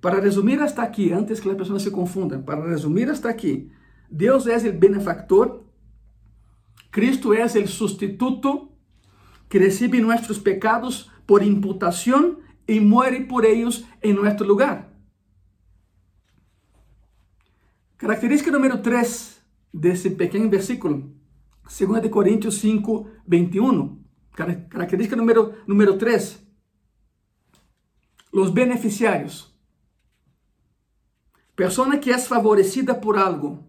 Para resumir hasta aqui, antes que as pessoas se confundam, para resumir hasta aqui, Deus é o benefactor, Cristo é o substituto que recebe nossos pecados por imputação e muere por eles em nosso lugar. Característica número 3 desse pequeno versículo, 2 Coríntios 5, 21. Característica número, número 3. Los beneficiarios. Persona que es favorecida por algo.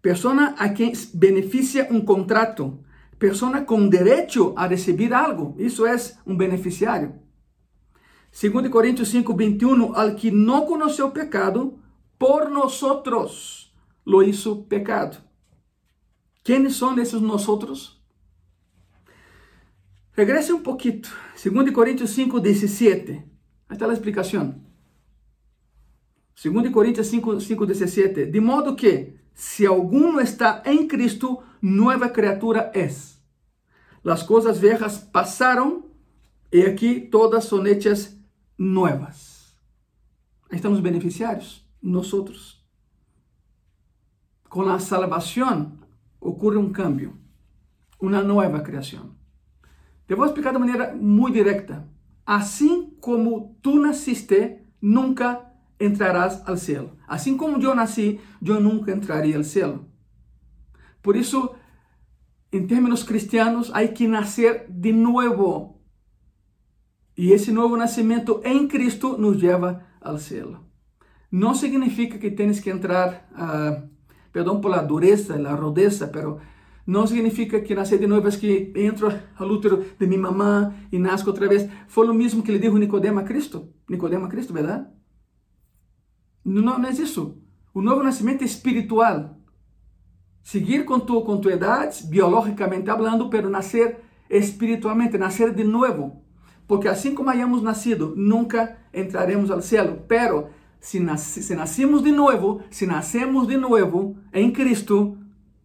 Persona a quien beneficia un contrato. Persona con derecho a recibir algo. Isso es un beneficiario. 2 Coríntios 5, 21. Al que no conoció pecado, por nosotros lo hizo pecado. ¿Quiénes son esos nosotros? Regrese um pouquinho. 2 Coríntios 5, 17. Aí está a explicação. 2 Coríntios 5, 5, 17. De modo que, se alguno está em Cristo, nova criatura é. As coisas viejas passaram e aqui todas são hechas nuevas. Ahí están beneficiarios, nosotros. Con la salvación ocurre un cambio, una nueva creación. Te voy a explicar de manera muy directa. Así como tú naciste, nunca entrarás al cielo. Así como yo nací, yo nunca entraría al cielo. Por eso, en términos cristianos, hay que nacer de nuevo E esse novo nascimento em Cristo nos leva ao céu. Não significa que tens que entrar, uh, perdão por dureza, la rudeza, pero não significa que nascer de novo é que entro ao útero de minha mamã e nasco outra vez. Foi o mesmo que lhe disse Nicodemo a Cristo. Nicodemo a Cristo, verdade? Não, não é isso. O novo nascimento é espiritual. Seguir com tu, com tu idade, biologicamente hablando, pero nascer espiritualmente, nascer de novo. Porque assim como hayamos nascido, nunca entraremos ao céu. Pero se, se nascemos de novo, se nascemos de novo em Cristo,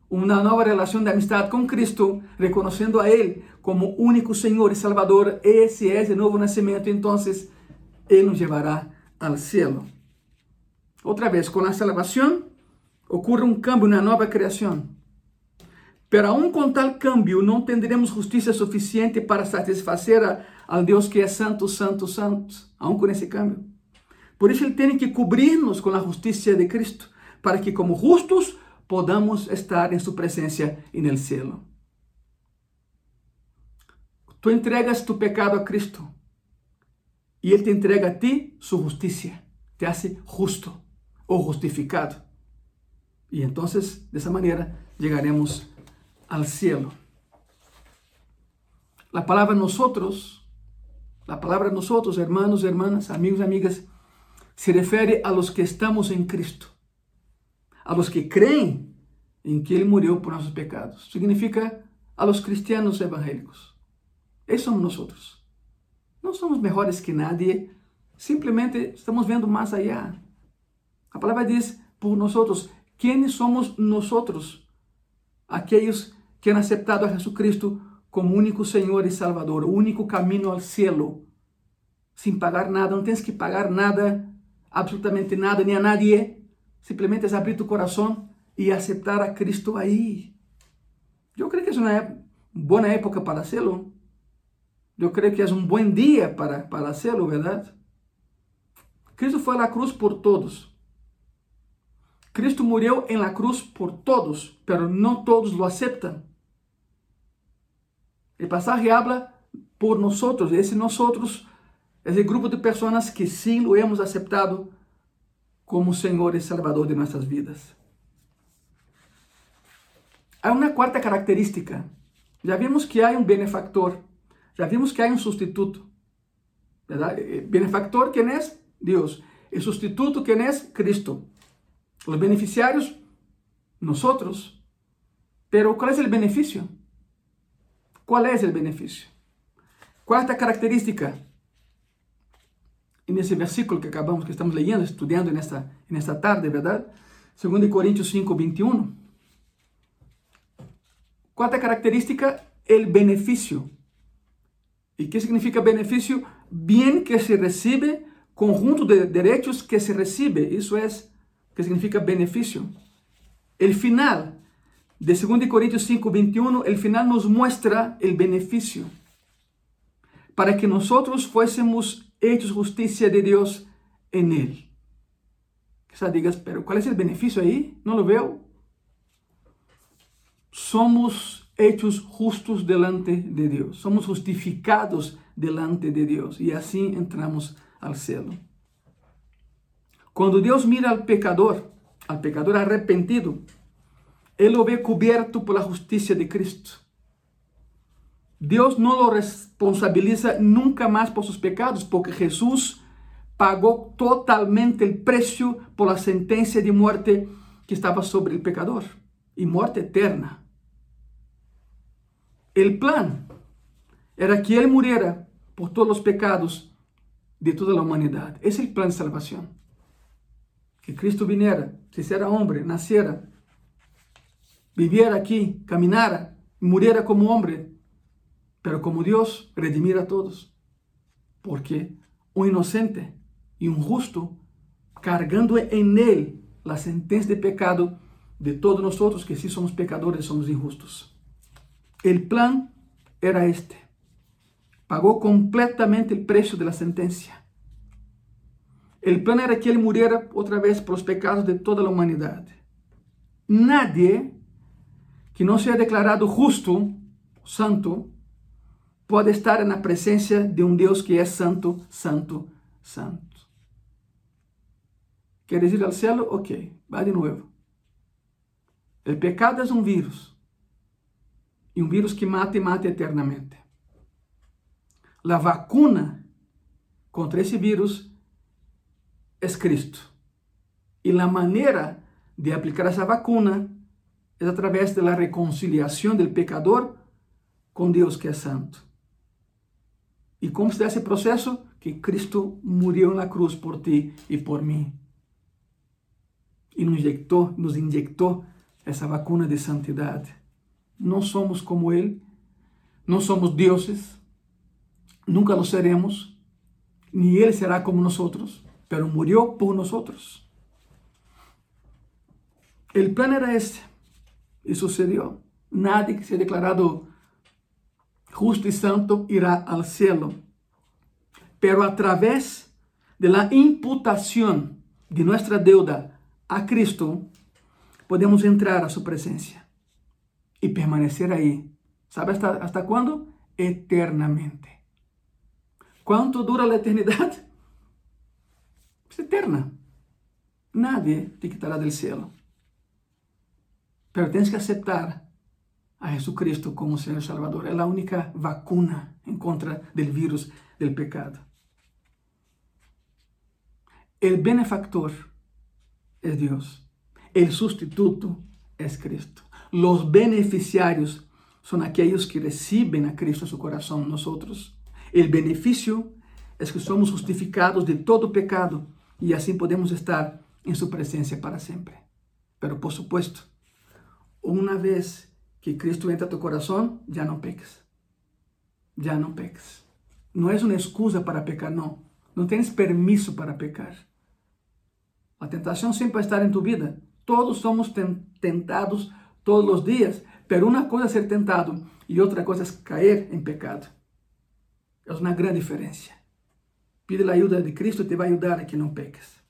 uma nova relação de amistade com Cristo, reconhecendo a Ele como único Senhor e Salvador. Esse é o novo nascimento, então Ele nos levará ao céu. Outra vez, com a salvação, ocorre um cambio, uma nova criação. Pero aún com tal cambio, não teremos justiça suficiente para satisfazer ao Deus que é santo, santo, santo, aún com esse cambio. Por isso, Ele tem que cobrir-nos com a justiça de Cristo, para que, como justos, podamos estar em sua presença e no céu. Tu entregas tu pecado a Cristo e Ele te entrega a ti sua justiça, te hace justo ou justificado. E então, dessa maneira, chegaremos ao céu. A palavra nosotros, a palavra nosotros, hermanos, hermanas, amigos, amigas, se refere a los que estamos em Cristo a los que creem em que Ele morreu por nossos pecados. Significa a los cristianos evangélicos. Esses somos nós. Não somos melhores que nadie, simplesmente estamos vendo mais allá. A palavra diz por nós, quem somos nós? Aqueles que han aceptado a Jesucristo como único Senhor e Salvador, o único caminho ao cielo, sem pagar nada, não tens que pagar nada absolutamente nada ni a nadie, simplemente es abrir tu corazón y aceptar a Cristo ahí. Yo creo que es una buena época para hacerlo. Yo creo que es un buen día para, para hacerlo, ¿verdad? Cristo a la cruz por todos. Cristo murió en la cruz por todos, pero no todos lo aceptan. El pasaje habla por nosotros, ese nosotros es el grupo de personas que sí lo hemos aceptado como Señor y Salvador de nuestras vidas. Hay una cuarta característica. Ya vimos que hay un benefactor, ya vimos que hay un sustituto. ¿verdad? El eh, benefactor, ¿quién es? Dios. El sustituto, ¿quién es? Cristo. Los beneficiarios, nosotros. Pero ¿cuál es el beneficio? ¿Cuál es el beneficio? Cuarta característica, en ese versículo que acabamos, que estamos leyendo, estudiando en esta, en esta tarde, ¿verdad? 2 Corintios 5, 21. Cuarta característica, el beneficio. ¿Y qué significa beneficio? Bien que se recibe, conjunto de derechos que se recibe. Eso es, que significa beneficio. El final de 2 Corintios 5, 21, el final nos muestra el beneficio. Para que nosotros fuésemos hechos justicia de Dios en Él. Quizás digas, pero ¿cuál es el beneficio ahí? No lo veo somos hechos justos delante de Dios, somos justificados delante de Dios y así entramos al cielo. Cuando Dios mira al pecador, al pecador arrepentido, Él lo ve cubierto por la justicia de Cristo. Dios no lo responsabiliza nunca más por sus pecados, porque Jesús pagó totalmente el precio por la sentencia de muerte que estaba sobre el pecador y muerte eterna. El plan era que Él muriera por todos los pecados de toda la humanidad. Es el plan de salvación. Que Cristo viniera, se hiciera hombre, naciera, viviera aquí, caminara, muriera como hombre, pero como Dios redimiera a todos. Porque un inocente y un justo, cargando en Él la sentencia de pecado de todos nosotros que sí somos pecadores, somos injustos. El plan era este. Pagó completamente el precio de la sentencia. El plan era que Él muriera otra vez por los pecados de toda la humanidad. Nadie que no sea declarado justo, santo, puede estar en la presencia de un Dios que es santo, santo, santo. ¿Quieres ir al cielo? Ok, va de nuevo. El pecado es un virus e um vírus que mata e mata eternamente. A vacuna contra esse vírus é Cristo. E a maneira de aplicar essa vacuna es a través de la reconciliación del pecador con Dios que es santo. ¿Y cómo se da ese proceso? Que Cristo murió en la cruz por ti y por mí. Y nos inyectó, nos inyectó esa vacuna de santidad. No somos como Él, no somos dioses, nunca lo seremos, ni Él será como nosotros, pero murió por nosotros. El plan era este. Y sucedió. Nadie que sea declarado justo y santo irá al cielo, pero a través de la imputación de nuestra deuda a Cristo, podemos entrar a su presencia y permanecer ahí. ¿Sabe hasta, hasta cuándo? Eternamente. ¿Cuánto dura la eternidad? Es eterna. Nadie te quitará del cielo. Pero tienes que aceptar a Jesucristo como Señor Salvador. Es la única vacuna en contra del virus del pecado. El benefactor es Dios. El sustituto es Cristo. Los beneficiarios son aquellos que reciben a Cristo en su corazón, nosotros. El beneficio es que somos justificados de todo pecado y así podemos estar en su presencia para siempre. Pero por supuesto, una vez que Cristo entra a tu corazón, ya no peques. Ya no peques. No es una excusa para pecar, no. No tienes permiso para pecar. A tentação sempre vai estar em tu vida. Todos somos tentados todos os dias, pero uma coisa é ser tentado e outra coisa é cair em pecado. É uma grande diferença. Pide a ajuda de Cristo e te vai ajudar a que não peques.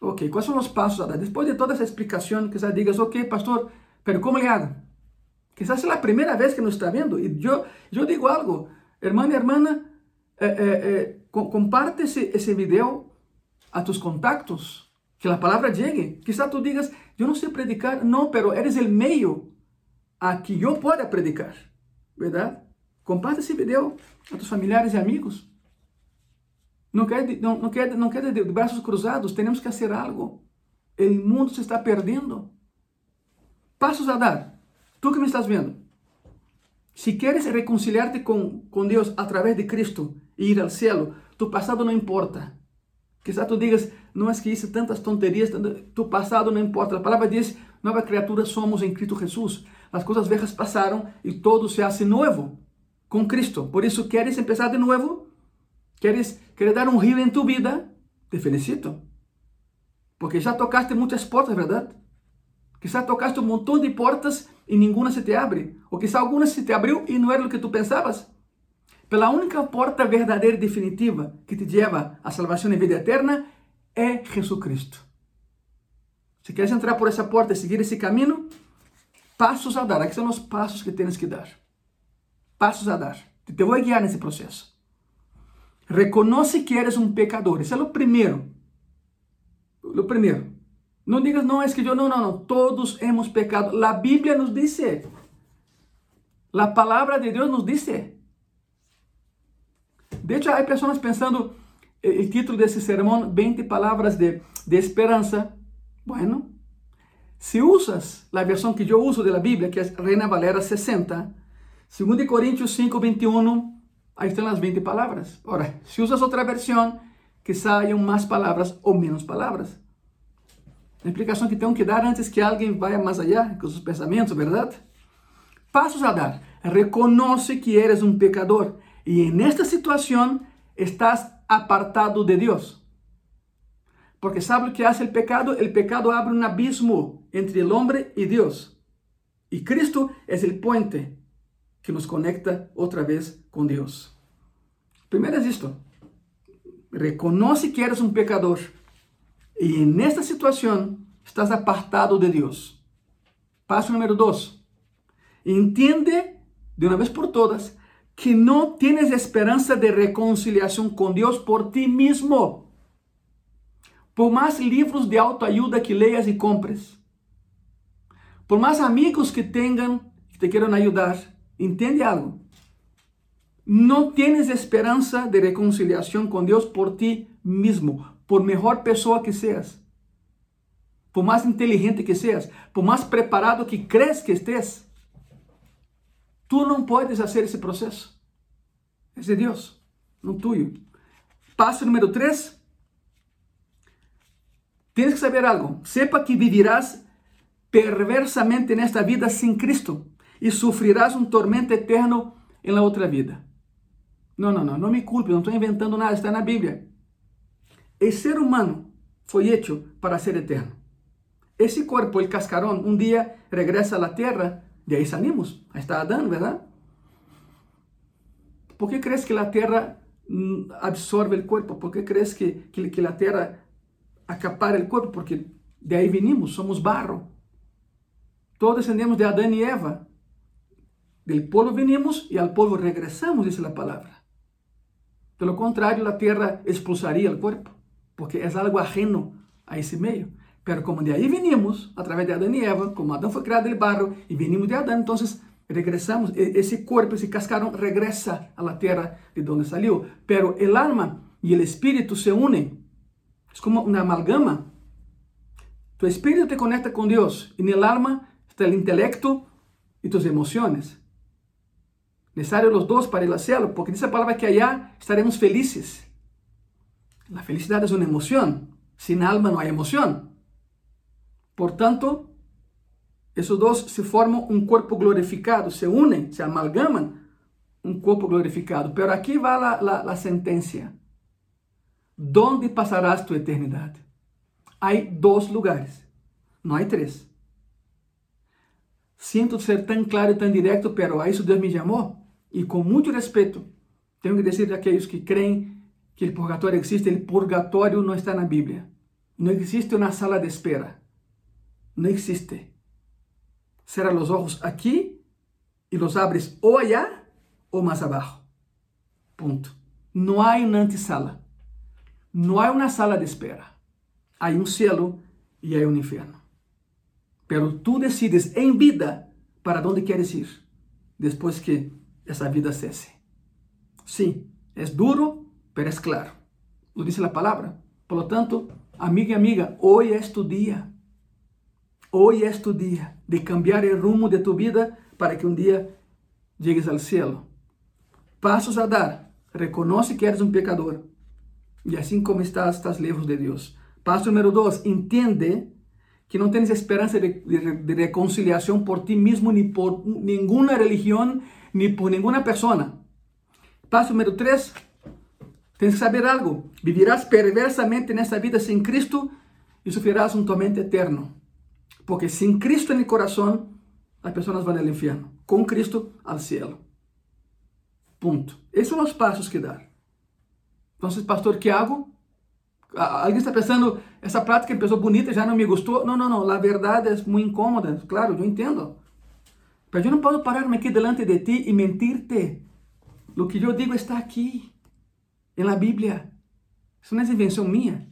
Ok, quais são os passos a dar? Depois de toda essa explicação, quizás digas, ok, pastor, pero como le hago? Quizás é a primeira vez que nos está vendo e eu, eu digo algo, e irmã, eh, eh, eh, comparte esse, esse video a tus contactos, que a palavra llegue. Quizás tu digas, eu não sei predicar, não, pero eres o meio a que eu possa predicar, verdade? Comparte esse video a tus familiares e amigos. Não quede, não, não quede, não quede de braços cruzados, temos que fazer algo. O mundo se está perdendo. Passos a dar. Tu que me estás vendo. Se queres reconciliar-te com, com Deus através de Cristo e ir ao céu, tu passado não importa. Quizá tu digas, não é que hice tantas tonterias, tu passado não importa. A palavra diz, nova criatura somos em Cristo Jesus. As coisas velhas passaram e todo se hace novo com Cristo. Por isso, queres começar de novo? Queres, queres dar um rio em tu vida? Te felicito. Porque já tocaste muitas portas, verdade? Quizá tocaste um montão de portas e nenhuma se te abre. Ou quizá alguma se te abriu e não era o que tu pensavas. Pela única porta verdadeira e definitiva que te leva à salvação e vida eterna é Jesus Cristo. Se queres entrar por essa porta e seguir esse caminho, passos a dar. Aqui são os passos que tens que dar. Passos a dar. Te vou guiar nesse processo. Reconoce que eres um pecador. Esse é o primeiro. O primeiro. Não digas, não, é que eu, não, não, não. Todos hemos pecado. A Bíblia nos diz. A palavra de Deus nos diz. De hecho, há pessoas pensando o título desse sermão, 20 palavras de, de esperança. Bueno, se usas a versão que eu uso da Bíblia, que é Reina Valera 60, 2 Coríntios 5, 21, Ahí están las 20 palabras. Ahora, si usas otra versión, quizá haya más palabras o menos palabras. La explicación que tengo que dar antes que alguien vaya más allá con sus pensamientos, ¿verdad? Pasos a dar. Reconoce que eres un pecador y en esta situación estás apartado de Dios. Porque sabe lo que hace el pecado? El pecado abre un abismo entre el hombre y Dios. Y Cristo es el puente que nos conecta otra vez com Deus. Primeiro é isto. Reconoce que eres um pecador. E nesta situação estás apartado de Deus. Passo número dois. Entende de uma vez por todas que não tienes esperança de reconciliação com Deus por ti mesmo. Por mais livros de autoajuda que leias e compres, por mais amigos que tenham que te queiram ajudar, entende algo? No tienes esperanza de reconciliación con Dios por ti mismo, por mejor persona que seas, por más inteligente que seas, por más preparado que crees que estés. Tú no puedes hacer ese proceso. Es de Dios, no tuyo. Paso número tres. Tienes que saber algo. Sepa que vivirás perversamente en esta vida sin Cristo y sufrirás un tormento eterno en la otra vida. Não, não, não, não me culpe, não estou inventando nada, está na Bíblia. El ser humano foi hecho para ser eterno. Esse corpo, el cascarón, um dia regressa à terra, de aí salimos. Aí está Adão, verdade? Por que crees que a terra mm, absorve o corpo? Por que crees que, que, que a terra acapara o corpo? Porque de aí venimos, somos barro. Todos descendemos de Adão e Eva. Del polvo venimos e ao polvo regressamos, diz a palavra. De lo contrario, la tierra expulsaría el cuerpo, porque es algo ajeno a ese medio. Pero como de ahí venimos, a través de Adán y Eva, como Adán fue creado del barro y venimos de Adán, entonces regresamos, e-, ese cuerpo, ese cascarón regresa a la tierra de donde salió. Pero el alma y el espíritu se unen. Es como una amalgama. Tu espíritu te conecta con Dios. En el alma está el intelecto y tus emociones. Necessário os dois para ao céu, porque diz a palavra que allá estaremos felizes. La felicidad es una emoción. Sin alma no hay emoción. Por tanto, esos dos se forman un cuerpo glorificado, se unen, se amalgaman un cuerpo glorificado. Pero aquí va la, la, la sentencia. ¿Dónde pasarás tu eternidad? Hay dos lugares, no hay tres. Siento ser tan claro y tan directo, pero a eso Dios me llamó. Y con mucho respeto, tengo que decir a aquellos que creen que el purgatorio existe, el purgatorio no está en la Biblia. No existe una sala de espera. No existe. Cierra los ojos aquí y los abres o allá o más abajo. Punto. No hay una antesala. No hay una sala de espera. Hay un cielo y hay un infierno. Pero tú decides en vida para dónde quieres ir después que esa vida cese. Sí, es duro, pero es claro. Lo dice la palabra. Por lo tanto, amiga y amiga, hoy es tu día. Hoy es tu día de cambiar el rumbo de tu vida para que un día llegues al cielo. Pasos a dar. Reconoce que eres un pecador. Y así como estás, estás lejos de Dios. Paso número dos, entiende que no tienes esperanza de, de, reconciliación por ti mismo, ni por ninguna religión, ni por ninguna persona. Paso número tres, tienes que saber algo. Vivirás perversamente en esta vida sin Cristo y sufrirás un tormento eterno. Porque sin Cristo en el corazón, las personas van al infierno. Con Cristo, al cielo. Punto. Esos son los pasos que dar. Entonces, pastor, ¿qué hago? Alguien está pensando, esa práctica empezó bonita, ya no me gustó. No, no, no, la verdad es muy incómoda, claro, yo entiendo. Pero yo no puedo pararme aquí delante de ti y mentirte. Lo que yo digo está aquí, en la Biblia. Eso no es invención mía.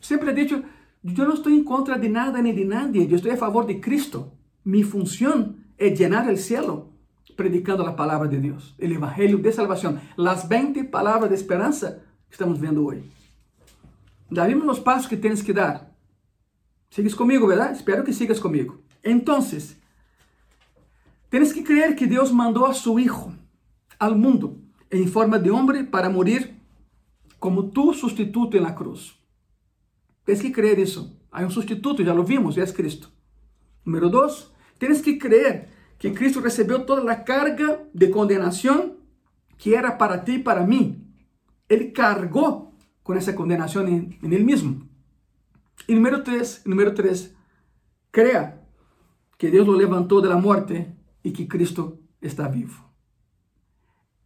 Siempre he dicho, yo no estoy en contra de nada ni de nadie, yo estoy a favor de Cristo. Mi función es llenar el cielo predicando la palabra de Dios, el Evangelio de salvación, las 20 palabras de esperanza que estamos viendo hoy. Ya vimos los pasos que tienes que dar. ¿Sigues conmigo, verdad? Espero que sigas conmigo. Entonces, tienes que creer que Dios mandó a su Hijo al mundo en forma de hombre para morir como tu sustituto en la cruz. Tienes que creer eso. Hay un sustituto, ya lo vimos, y es Cristo. Número dos, tienes que creer que Cristo recibió toda la carga de condenación que era para ti y para mí. Él cargó con esa condenación en, él mismo. Y número tres, número tres, crea que Dios lo levantó de la muerte y que Cristo está vivo.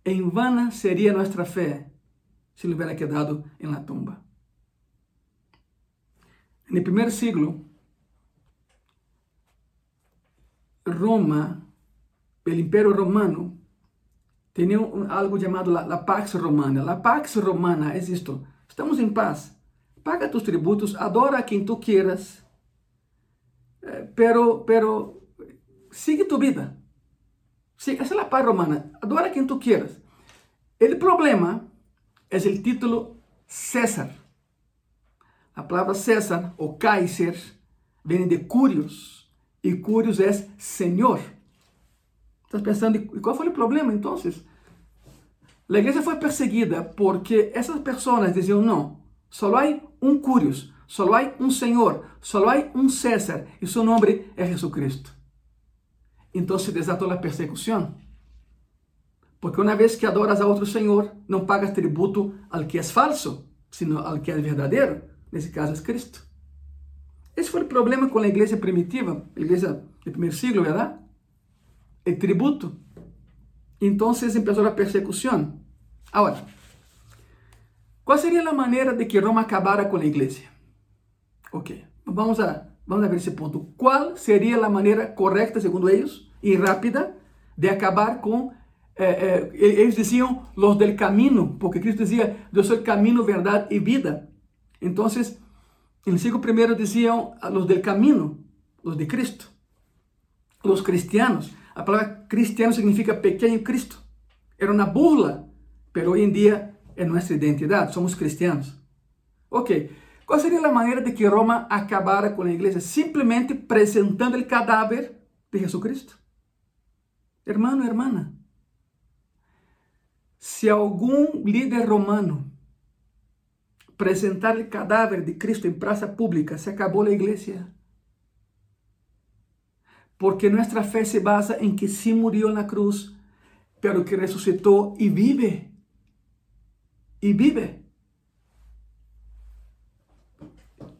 En vana sería nuestra fe si le hubiera quedado en la tumba. En el primer siglo, Roma, el imperio romano, tenía algo llamado la, la, Pax Romana. La Pax Romana es esto, estamos en paz, paga tus tributos, adora a quien tú quieras, eh, pero, pero sigue tu vida. Es la paz romana, adora a quien tú quieras. El problema es el título César. La palabra César o Kaiser viene de curios y Curios es Señor. Estás pensando, ¿y cuál fue el problema entonces? La iglesia fue perseguida porque esas personas decían, no, solo hay un Curios, solo hay un Señor, solo hay un César y su nombre es Jesucristo. Entonces desató la persecución. Porque una vez que adoras a otro Señor, no pagas tributo al que es falso, sino al que es verdadero. En ese caso es Cristo. Esse foi o problema com a igreja primitiva, a igreja do primeiro siglo, verdade? O tributo. Então, começou a persecução. Agora, qual seria a maneira de que Roma acabara com a igreja? Ok, vamos a, vamos a ver esse ponto. Qual seria a maneira correta, segundo eles, e rápida, de acabar com eh, eh, eles diziam los del camino, porque Cristo dizia, eu sou o caminho, verdade e vida. Então, En el siglo decían a los del camino, los de Cristo, los cristianos. La palabra cristiano significa pequeño Cristo. Era una burla, pero hoy en día es nuestra identidad, somos cristianos. Ok, ¿cuál sería la manera de que Roma acabara con la iglesia? Simplemente presentando el cadáver de Jesucristo. Hermano, hermana, si algún líder romano apresentar o cadáver de Cristo em praça pública, se acabou a igreja. Porque nossa fé se basa em que sim murió na cruz, pero que ressuscitou e vive. E vive.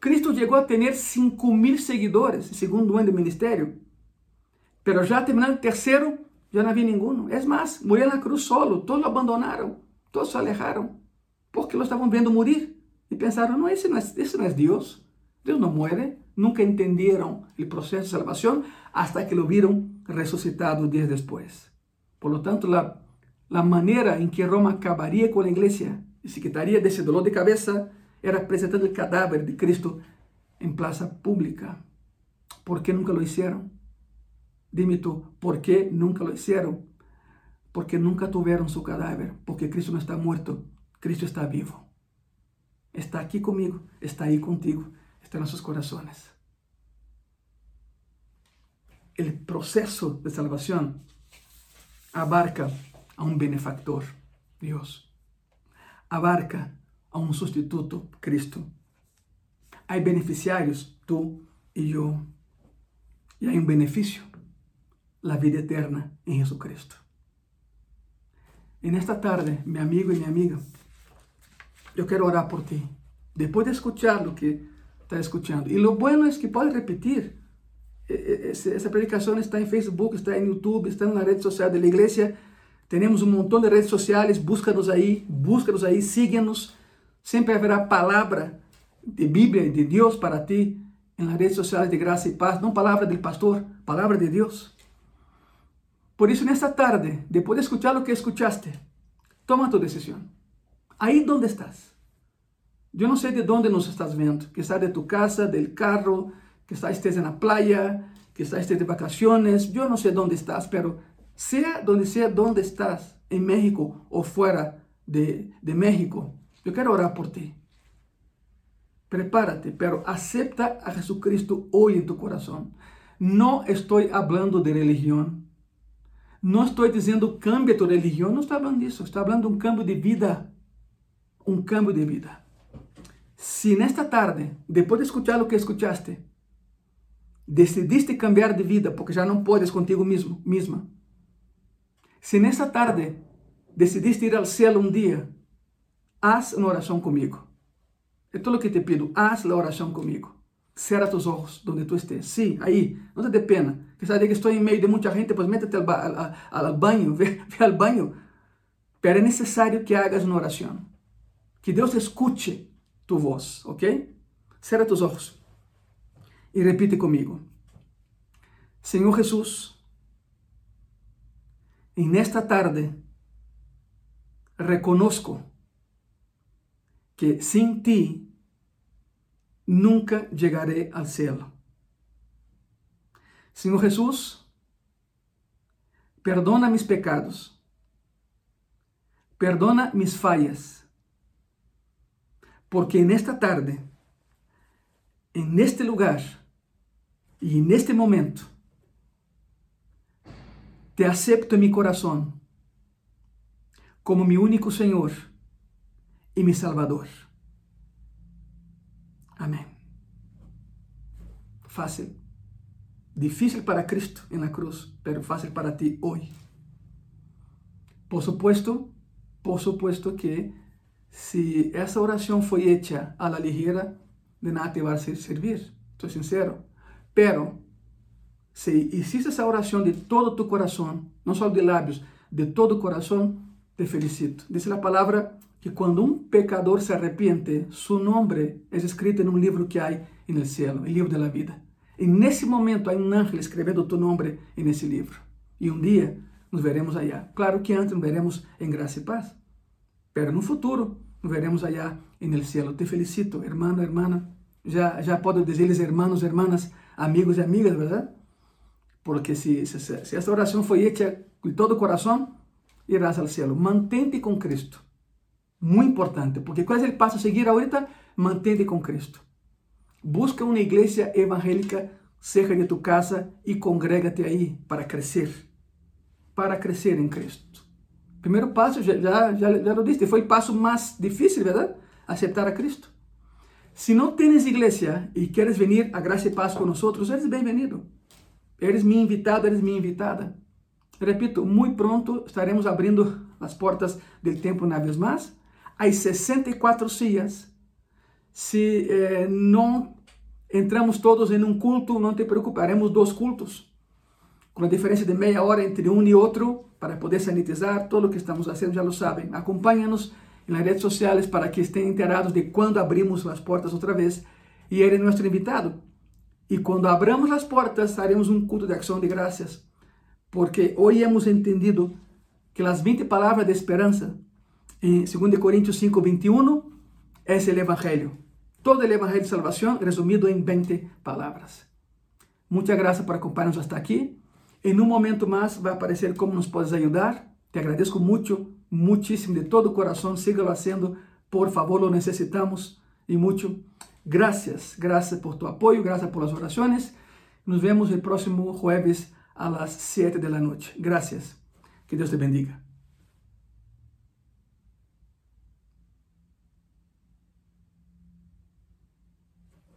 Cristo chegou a ter 5 mil seguidores, segundo ano de ministério. Pero já terminando o terceiro, já não havia nenhum. É mais, morreu na cruz solo, todos o abandonaram, todos se alejaram, porque lo estavam vendo morir. E pensaram, não, esse não é, esse não é Deus. Deus não muere. Nunca entenderam o processo de salvação, hasta que lo viram ressuscitado dias depois. Por lo tanto, la, la em que Roma acabaria com a igreja e se quitaria desse dolor de cabeça era apresentando o cadáver de Cristo em praça pública. ¿Por que nunca lo hicieron? Dime tú, ¿por qué nunca lo hicieron? Porque nunca tuvieron su cadáver, porque Cristo no está muerto, Cristo está vivo. Está aquí conmigo, está ahí contigo, está en nuestros corazones. El proceso de salvación abarca a un benefactor, Dios. Abarca a un sustituto, Cristo. Hay beneficiarios, tú y yo. Y hay un beneficio la vida eterna en Jesucristo. En esta tarde, mi amigo y mi amiga, yo quiero orar por ti. Después de escuchar lo que está escuchando. Y lo bueno es que puedes repetir. E, e, esa predicación está en Facebook, está en YouTube, está en la red social de la iglesia. Tenemos un montón de redes sociales. Búscanos ahí, búscanos ahí, síguenos. Siempre habrá palabra de Biblia y de Dios para ti en las redes sociales de gracia y paz. No palabra del pastor, palabra de Dios. Por isso, nesta tarde, depois de escuchar o que escuchaste, toma tu decisão. Aí donde estás. Eu não sei de onde nos estás vendo, que estás de tu casa, del carro, que estás estés na playa, que estás estés de vacaciones, eu não sei onde estás, pero sea donde sea donde estás, em México ou fora de, de México, eu quero orar por ti. Prepárate, pero acepta a Jesucristo hoje em tu coração. Não estou hablando de religião. Não estou dizendo cambia tua religião, não estou falando disso. Estou falando de um cambio de vida. Um cambio de vida. Se nesta tarde, depois de escuchar o que escuchaste, decidiste cambiar de vida porque já não podes contigo mesmo, mesma. Se nesta tarde decidiste ir ao céu um dia, haz uma oração comigo. É tudo o que te pido, haz a oração comigo. Cierra tus ojos donde tú estés. Sí, ahí. No te dé pena. Quizás de que estoy en medio de mucha gente, pues métete al, ba al, al baño, ve, ve, al baño. Pero es necesario que hagas una oración. Que Dios escuche tu voz, ¿ok? Cierra tus ojos y repite conmigo. Señor Jesús, en esta tarde reconozco que sin ti nunca llegaré al cielo. Señor Jesús, perdona mis pecados, perdona mis fallas, porque en esta tarde, en este lugar y en este momento, te acepto en mi corazón como mi único Señor y mi Salvador. Amém. Fácil. Difícil para Cristo en la cruz, pero fácil para ti hoy. Por supuesto, por supuesto que si esa oración fue hecha a la ligera, de nada te va a servir. Estoy sincero. Pero si hiciste esa oración de todo tu corazón, no solo de labios, de todo corazón, te felicito. Dice la palabra que quando um pecador se arrepiente, su nombre é escrito em um livro que há no céu, o livro da vida. E nesse momento há um ángel escrevendo tu nome nesse livro. E um dia nos veremos allá. Claro que antes nos veremos em graça e paz, pero no futuro nos veremos allá no céu. Te felicito, hermano, hermana. Já já posso dizer-lhes hermanos, hermanas, amigos e amigas, verdade? Porque se, se, se esta oração foi hecha de todo o coração, irás ao céu. Mantente com Cristo. Muy importante, porque ¿cuál es el paso a seguir ahorita? Mantente con Cristo. Busca una iglesia evangélica cerca de tu casa y congrégate ahí para crecer, para crecer en Cristo. Primeiro passo, já, já, já lo disse, foi o passo mais difícil, verdade? Aceitar a Cristo. Se não tens igreja e queres vir a graça e paz com nós, eres bem-vindo. Eres minha invitado, eres minha invitada. Repito, muito pronto estaremos abrindo as portas do tempo na vez mais Há 64 sillas se eh, não entramos todos em um culto, não te preocuparemos dois cultos, com a diferença de meia hora entre um e outro, para poder sanitizar, todo o que estamos fazendo já lo sabem. Acompanha-nos nas redes sociais para que estejam enterados de quando abrimos as portas outra vez. E ele é nosso invitado. E quando abramos as portas, haremos um culto de ação de graças, porque hoje hemos entendido que as 20 palavras de esperança em 2 Coríntios 5, 21 é o Evangelho. Todo o Evangelho de salvação resumido em 20 palavras. Muita graça por acompanhar-nos aqui. Em um momento mais vai aparecer como nos podes ajudar. Te agradeço muito, muitíssimo, de todo o coração. Síguelo fazendo, por favor, lo necessitamos e muito. Graças, graças por tu apoio, graças por as orações. Nos vemos o próximo jueves a las 7 de la noche. Gracias. Que Dios te bendiga.